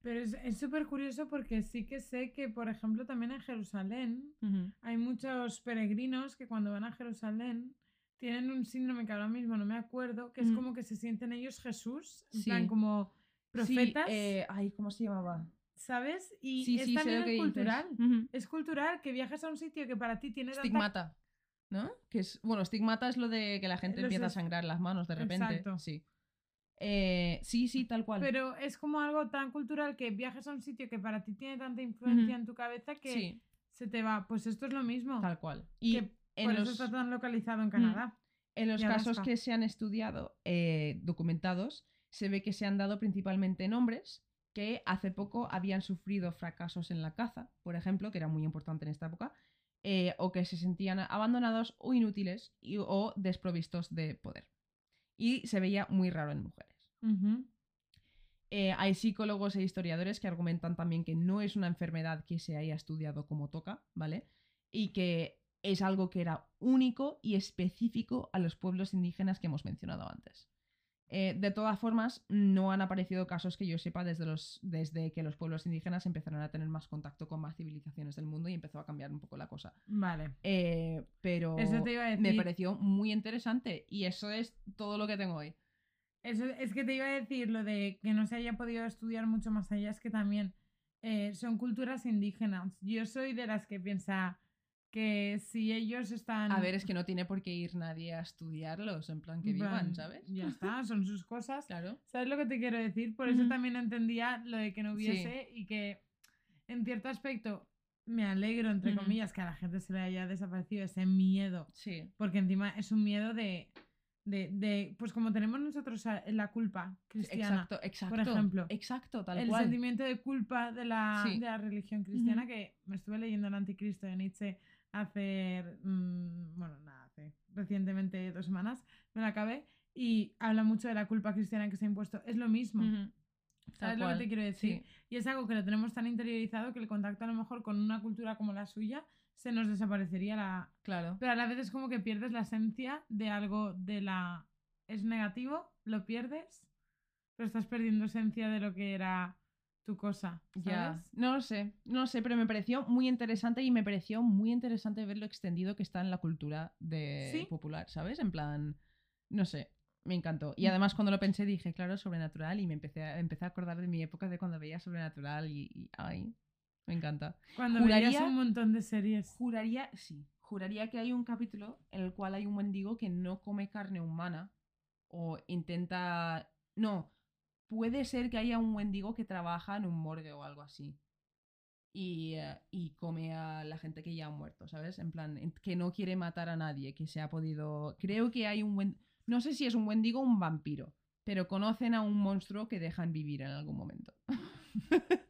Pero es súper curioso porque sí que sé que, por ejemplo, también en Jerusalén hay muchos peregrinos que cuando van a Jerusalén tienen un síndrome que ahora mismo no me acuerdo, que es Mm. como que se sienten ellos Jesús, en Sí. plan como profetas, Sí, eh, ay, ¿cómo se llamaba? ¿Sabes? Y Sí, es sí, también es cultural. Es cultural que viajes a un sitio que para ti tiene tanta... Stigmata. ¿No? Que es, bueno, stigmata es lo de que la gente Los empieza a sangrar las manos de repente. Exacto. Sí. Eh, sí, sí, tal cual. Pero es como algo tan cultural que viajes a un sitio que para ti tiene tanta influencia en tu cabeza que sí, se te va. Pues esto es lo mismo. tal cual. Y que en por los, eso está tan localizado en Canadá. en los casos que se han estudiado, eh, documentados, se ve que se han dado principalmente en hombres que hace poco habían sufrido fracasos en la caza, por ejemplo, que era muy importante en esta época, eh, o que se sentían abandonados o inútiles y- o desprovistos de poder. Y se veía muy raro en mujeres. Eh, hay psicólogos e historiadores que argumentan también que no es una enfermedad que se haya estudiado como toca, ¿vale? Y que es algo que era único y específico a los pueblos indígenas que hemos mencionado antes. Eh, de todas formas, no han aparecido casos que yo sepa desde, los, desde que los pueblos indígenas empezaron a tener más contacto con más civilizaciones del mundo y empezó a cambiar un poco la cosa. Vale. Eh, pero Eso te iba a me decir. pareció muy interesante y eso es todo lo que tengo hoy. Eso, es que te iba a decir lo de que no se haya podido estudiar mucho más allá, es que también eh, son culturas indígenas. Yo soy de las que piensa, que si ellos están... A ver, es que no tiene por qué ir nadie a estudiarlos, en plan que vivan, ¿sabes? Ya está, son sus cosas. Claro. ¿Sabes lo que te quiero decir? Por eso también entendía lo de que no Sí. hubiese y que en cierto aspecto me alegro, entre comillas, que a la gente se le haya desaparecido ese miedo. Sí. Porque encima es un miedo de, de, de pues como tenemos nosotros la culpa cristiana, Exacto, exacto. ejemplo, Exacto, tal el cual. sentimiento de culpa de la, Sí. de la religión cristiana, que me estuve leyendo el Anticristo de Nietzsche hace, mm, bueno, nada, hace recientemente dos semanas, me lo acabé, y habla mucho de la culpa cristiana que se ha impuesto. Es lo mismo. ¿Sabes lo que te quiero decir? sí. Y es algo que lo tenemos tan interiorizado que el contacto a lo mejor con una cultura como la suya se nos desaparecería la... Claro. Pero a la vez es como que pierdes la esencia de algo de la... Es negativo, lo pierdes, pero estás perdiendo esencia de lo que era tu cosa. ¿sabes? Ya, no lo sé, no lo sé, pero me pareció muy interesante y me pareció muy interesante ver lo extendido que está en la cultura de Sí. popular, ¿sabes? En plan, no sé, me encantó. Y Mm. además cuando lo pensé dije, claro, sobrenatural y me empecé a, empecé a acordar de mi época de cuando veía sobrenatural y, y ay, me encanta. Cuando veías Juraría- un montón de series. Juraría, sí, juraría que hay un capítulo en el cual hay un mendigo que no come carne humana o intenta... No, puede ser que haya un mendigo que trabaja en un morgue o algo así. Y, eh, y come a la gente que ya ha muerto, ¿sabes? En plan, que no quiere matar a nadie, que se ha podido... Creo que hay un buen... No sé si es un wendigo o un vampiro, pero conocen a un monstruo que dejan vivir en algún momento.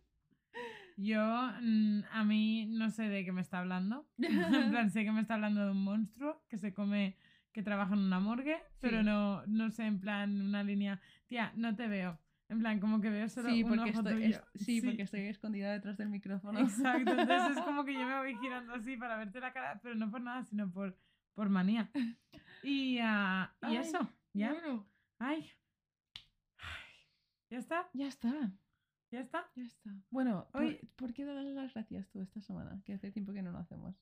Yo, mm, a mí no sé de qué me está hablando. en plan, sé que me está hablando de un monstruo que se come, que trabaja en una morgue, pero Sí. no, no sé, en plan, una línea. Tía, no te veo. En plan, como que veo solo Sí, un porque ojo estoy, tuyo. es- sí, porque estoy escondida detrás del micrófono. Exacto, entonces es como que yo me voy girando así para verte la cara, pero no por nada, sino por, por manía. Y, y Ay, eso, ¿ya? Bueno, Ay. Ay. ¿Ya está? ya está. ¿Ya está? Ya está. Bueno, ¿por, Hoy- por qué darle las gracias tú esta semana? Que hace tiempo que no lo hacemos.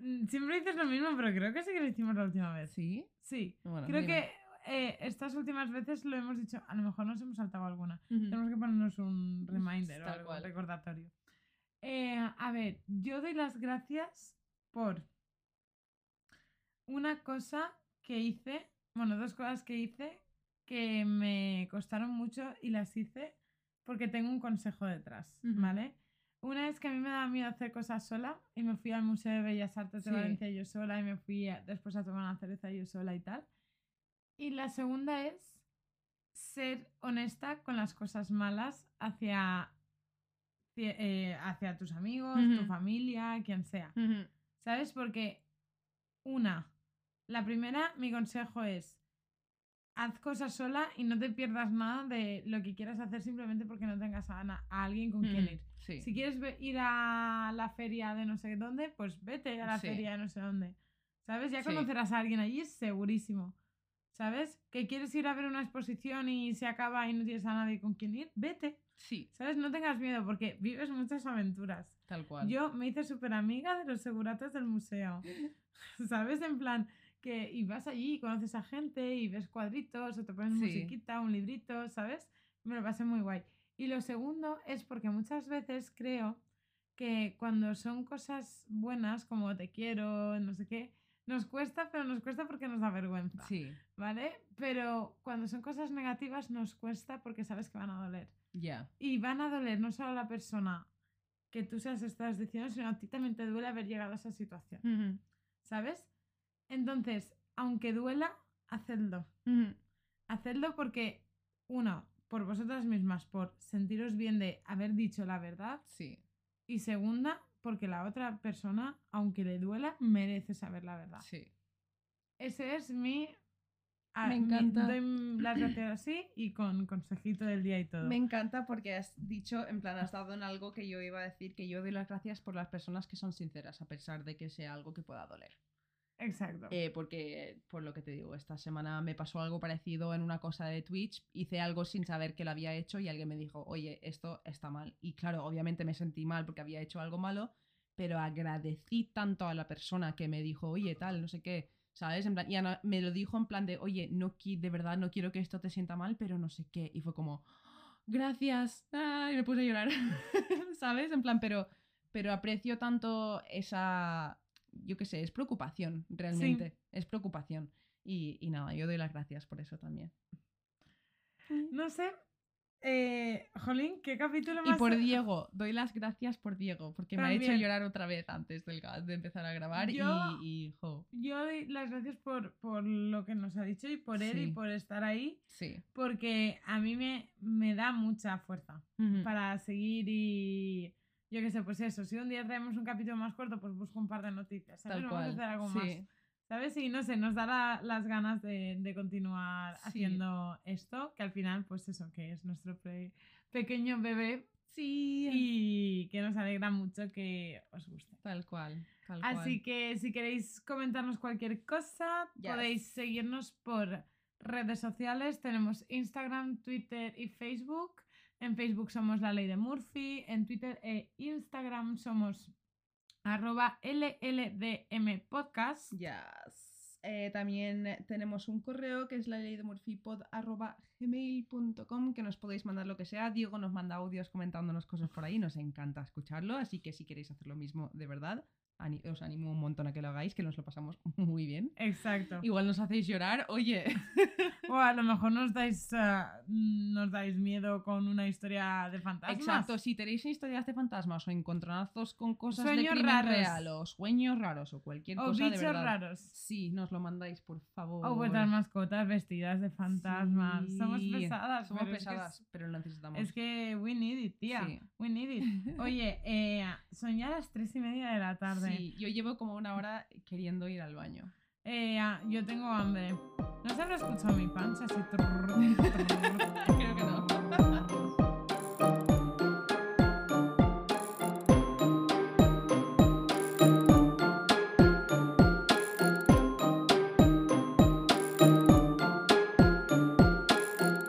Mm, Siempre dices lo mismo, pero creo que sí que lo hicimos la última vez. ¿Sí? Sí. Bueno, Creo que eh, estas últimas veces lo hemos dicho, a lo mejor nos hemos saltado alguna. Tenemos que ponernos un reminder o Tal algo, cual. recordatorio. Eh, a ver, yo doy las gracias por una cosa que hice, bueno, dos cosas que hice que me costaron mucho y las hice porque tengo un consejo detrás. ¿vale? Una es que a mí me daba miedo hacer cosas sola y me fui al Museo de Bellas Artes de Sí. Valencia yo sola y me fui a- después a tomar una cerveza yo sola y tal. Y la segunda es ser honesta con las cosas malas hacia, eh, hacia tus amigos, tu familia, quien sea. ¿Sabes? Porque, una, la primera, mi consejo es, haz cosas sola y no te pierdas nada de lo que quieras hacer simplemente porque no tengas a, alguien con quien ir. Sí. Si quieres ir a la feria de no sé dónde, pues vete a la Sí. feria de no sé dónde. ¿Sabes? Ya Sí. conocerás a alguien allí, segurísimo. ¿Sabes? Que quieres ir a ver una exposición y se acaba y no tienes a nadie con quien ir, vete. Sí, ¿Sabes? No tengas miedo porque vives muchas aventuras. tal cual. Yo me hice súper amiga de los seguratos del museo. ¿Sabes? En plan, que y vas allí y conoces a gente y ves cuadritos o te pones Sí. musiquita, un librito, ¿sabes? Me lo pasé muy guay. Y lo segundo es porque muchas veces creo que cuando son cosas buenas, como te quiero, no sé qué, nos cuesta, pero nos cuesta porque nos da vergüenza. Sí, ¿Vale? Pero cuando son cosas negativas nos cuesta porque sabes que van a doler. ya. Y van a doler no solo a la persona que tú seas estás diciendo, sino a ti también te duele haber llegado a esa situación. ¿Sabes? Entonces, aunque duela, hacedlo. Ujú. Hacedlo porque, uno, por vosotras mismas, por sentiros bien de haber dicho la verdad. Sí, Y segunda, porque la otra persona, aunque le duela, merece saber la verdad. sí. Ese es mi... Me mi- encanta. doy las gracias así y con consejito del día y todo. Me encanta porque has dicho, en plan, has dado en algo que yo iba a decir, que yo doy las gracias por las personas que son sinceras, a pesar de que sea algo que pueda doler. Exacto. Eh, porque, por lo que te digo, esta semana me pasó algo parecido en una cosa de Twitch. Hice algo sin saber que lo había hecho y alguien me dijo, oye, esto está mal. Y claro, obviamente me sentí mal porque había hecho algo malo, pero agradecí tanto a la persona que me dijo, oye, tal, no sé qué. ¿Sabes? En plan, y Ana me lo dijo en plan de, oye, no, de verdad no quiero que esto te sienta mal, pero no sé qué. Y fue como, gracias. Ay, me puse a llorar. ¿Sabes? En plan, pero, pero aprecio tanto esa, yo qué sé, es preocupación, realmente. Es preocupación. Y, y nada, yo doy las gracias por eso también. No sé. Eh, Jolín, ¿qué capítulo Y más? por Diego, doy las gracias por Diego, porque me ha hecho llorar otra vez antes del de empezar a grabar. Yo- Y, y, jo, Yo doy las gracias por, por lo que nos ha dicho y por él y por estar ahí, sí. porque a mí me, me da mucha fuerza para seguir y... Yo qué sé, pues eso, si un día traemos un capítulo más corto, pues busco un par de noticias, ¿sabes? Tal Vamos a cual. hacer algo sí. más. ¿Sabes? Y no sé, nos dará las ganas de, de continuar Sí. haciendo esto, que al final, pues eso, que es nuestro pre- pequeño bebé Sí. y que nos alegra mucho que os guste. Tal cual. Tal Así cual. que si queréis comentarnos cualquier cosa, Yes. podéis seguirnos por redes sociales. Tenemos Instagram, Twitter y Facebook. En Facebook somos La Ley de Murphy. En Twitter e Instagram somos arroba LLDM Podcast. Eh, también tenemos un correo que es la ley de gmail.com que nos podéis mandar lo que sea. Diego nos manda audios comentándonos cosas por ahí, nos encanta escucharlo, así que si queréis hacer lo mismo de verdad, os animo un montón a que lo hagáis, que nos lo pasamos muy bien. Exacto. Igual nos hacéis llorar, oye. O a lo mejor nos dais, ah, nos dais miedo con una historia de fantasmas. Exacto, si tenéis historias de fantasmas o encontronazos con cosas de Sueños crimen raros. real o sueños raros o cualquier O cosa de bichos verdad. raros. Sí, nos lo mandáis, por favor. O vuestras mascotas vestidas de fantasmas. Somos Sí, pesadas. Somos pero es que pesadas, pero lo necesitamos. Es que we need it, tía. Sí. We need it. Oye, eh, son ya las tres y media de la tarde. Sí, yo llevo como una hora queriendo ir al baño. Eh, ah, yo tengo hambre. ¿No se habrá escuchado mi pancha así? Creo que no.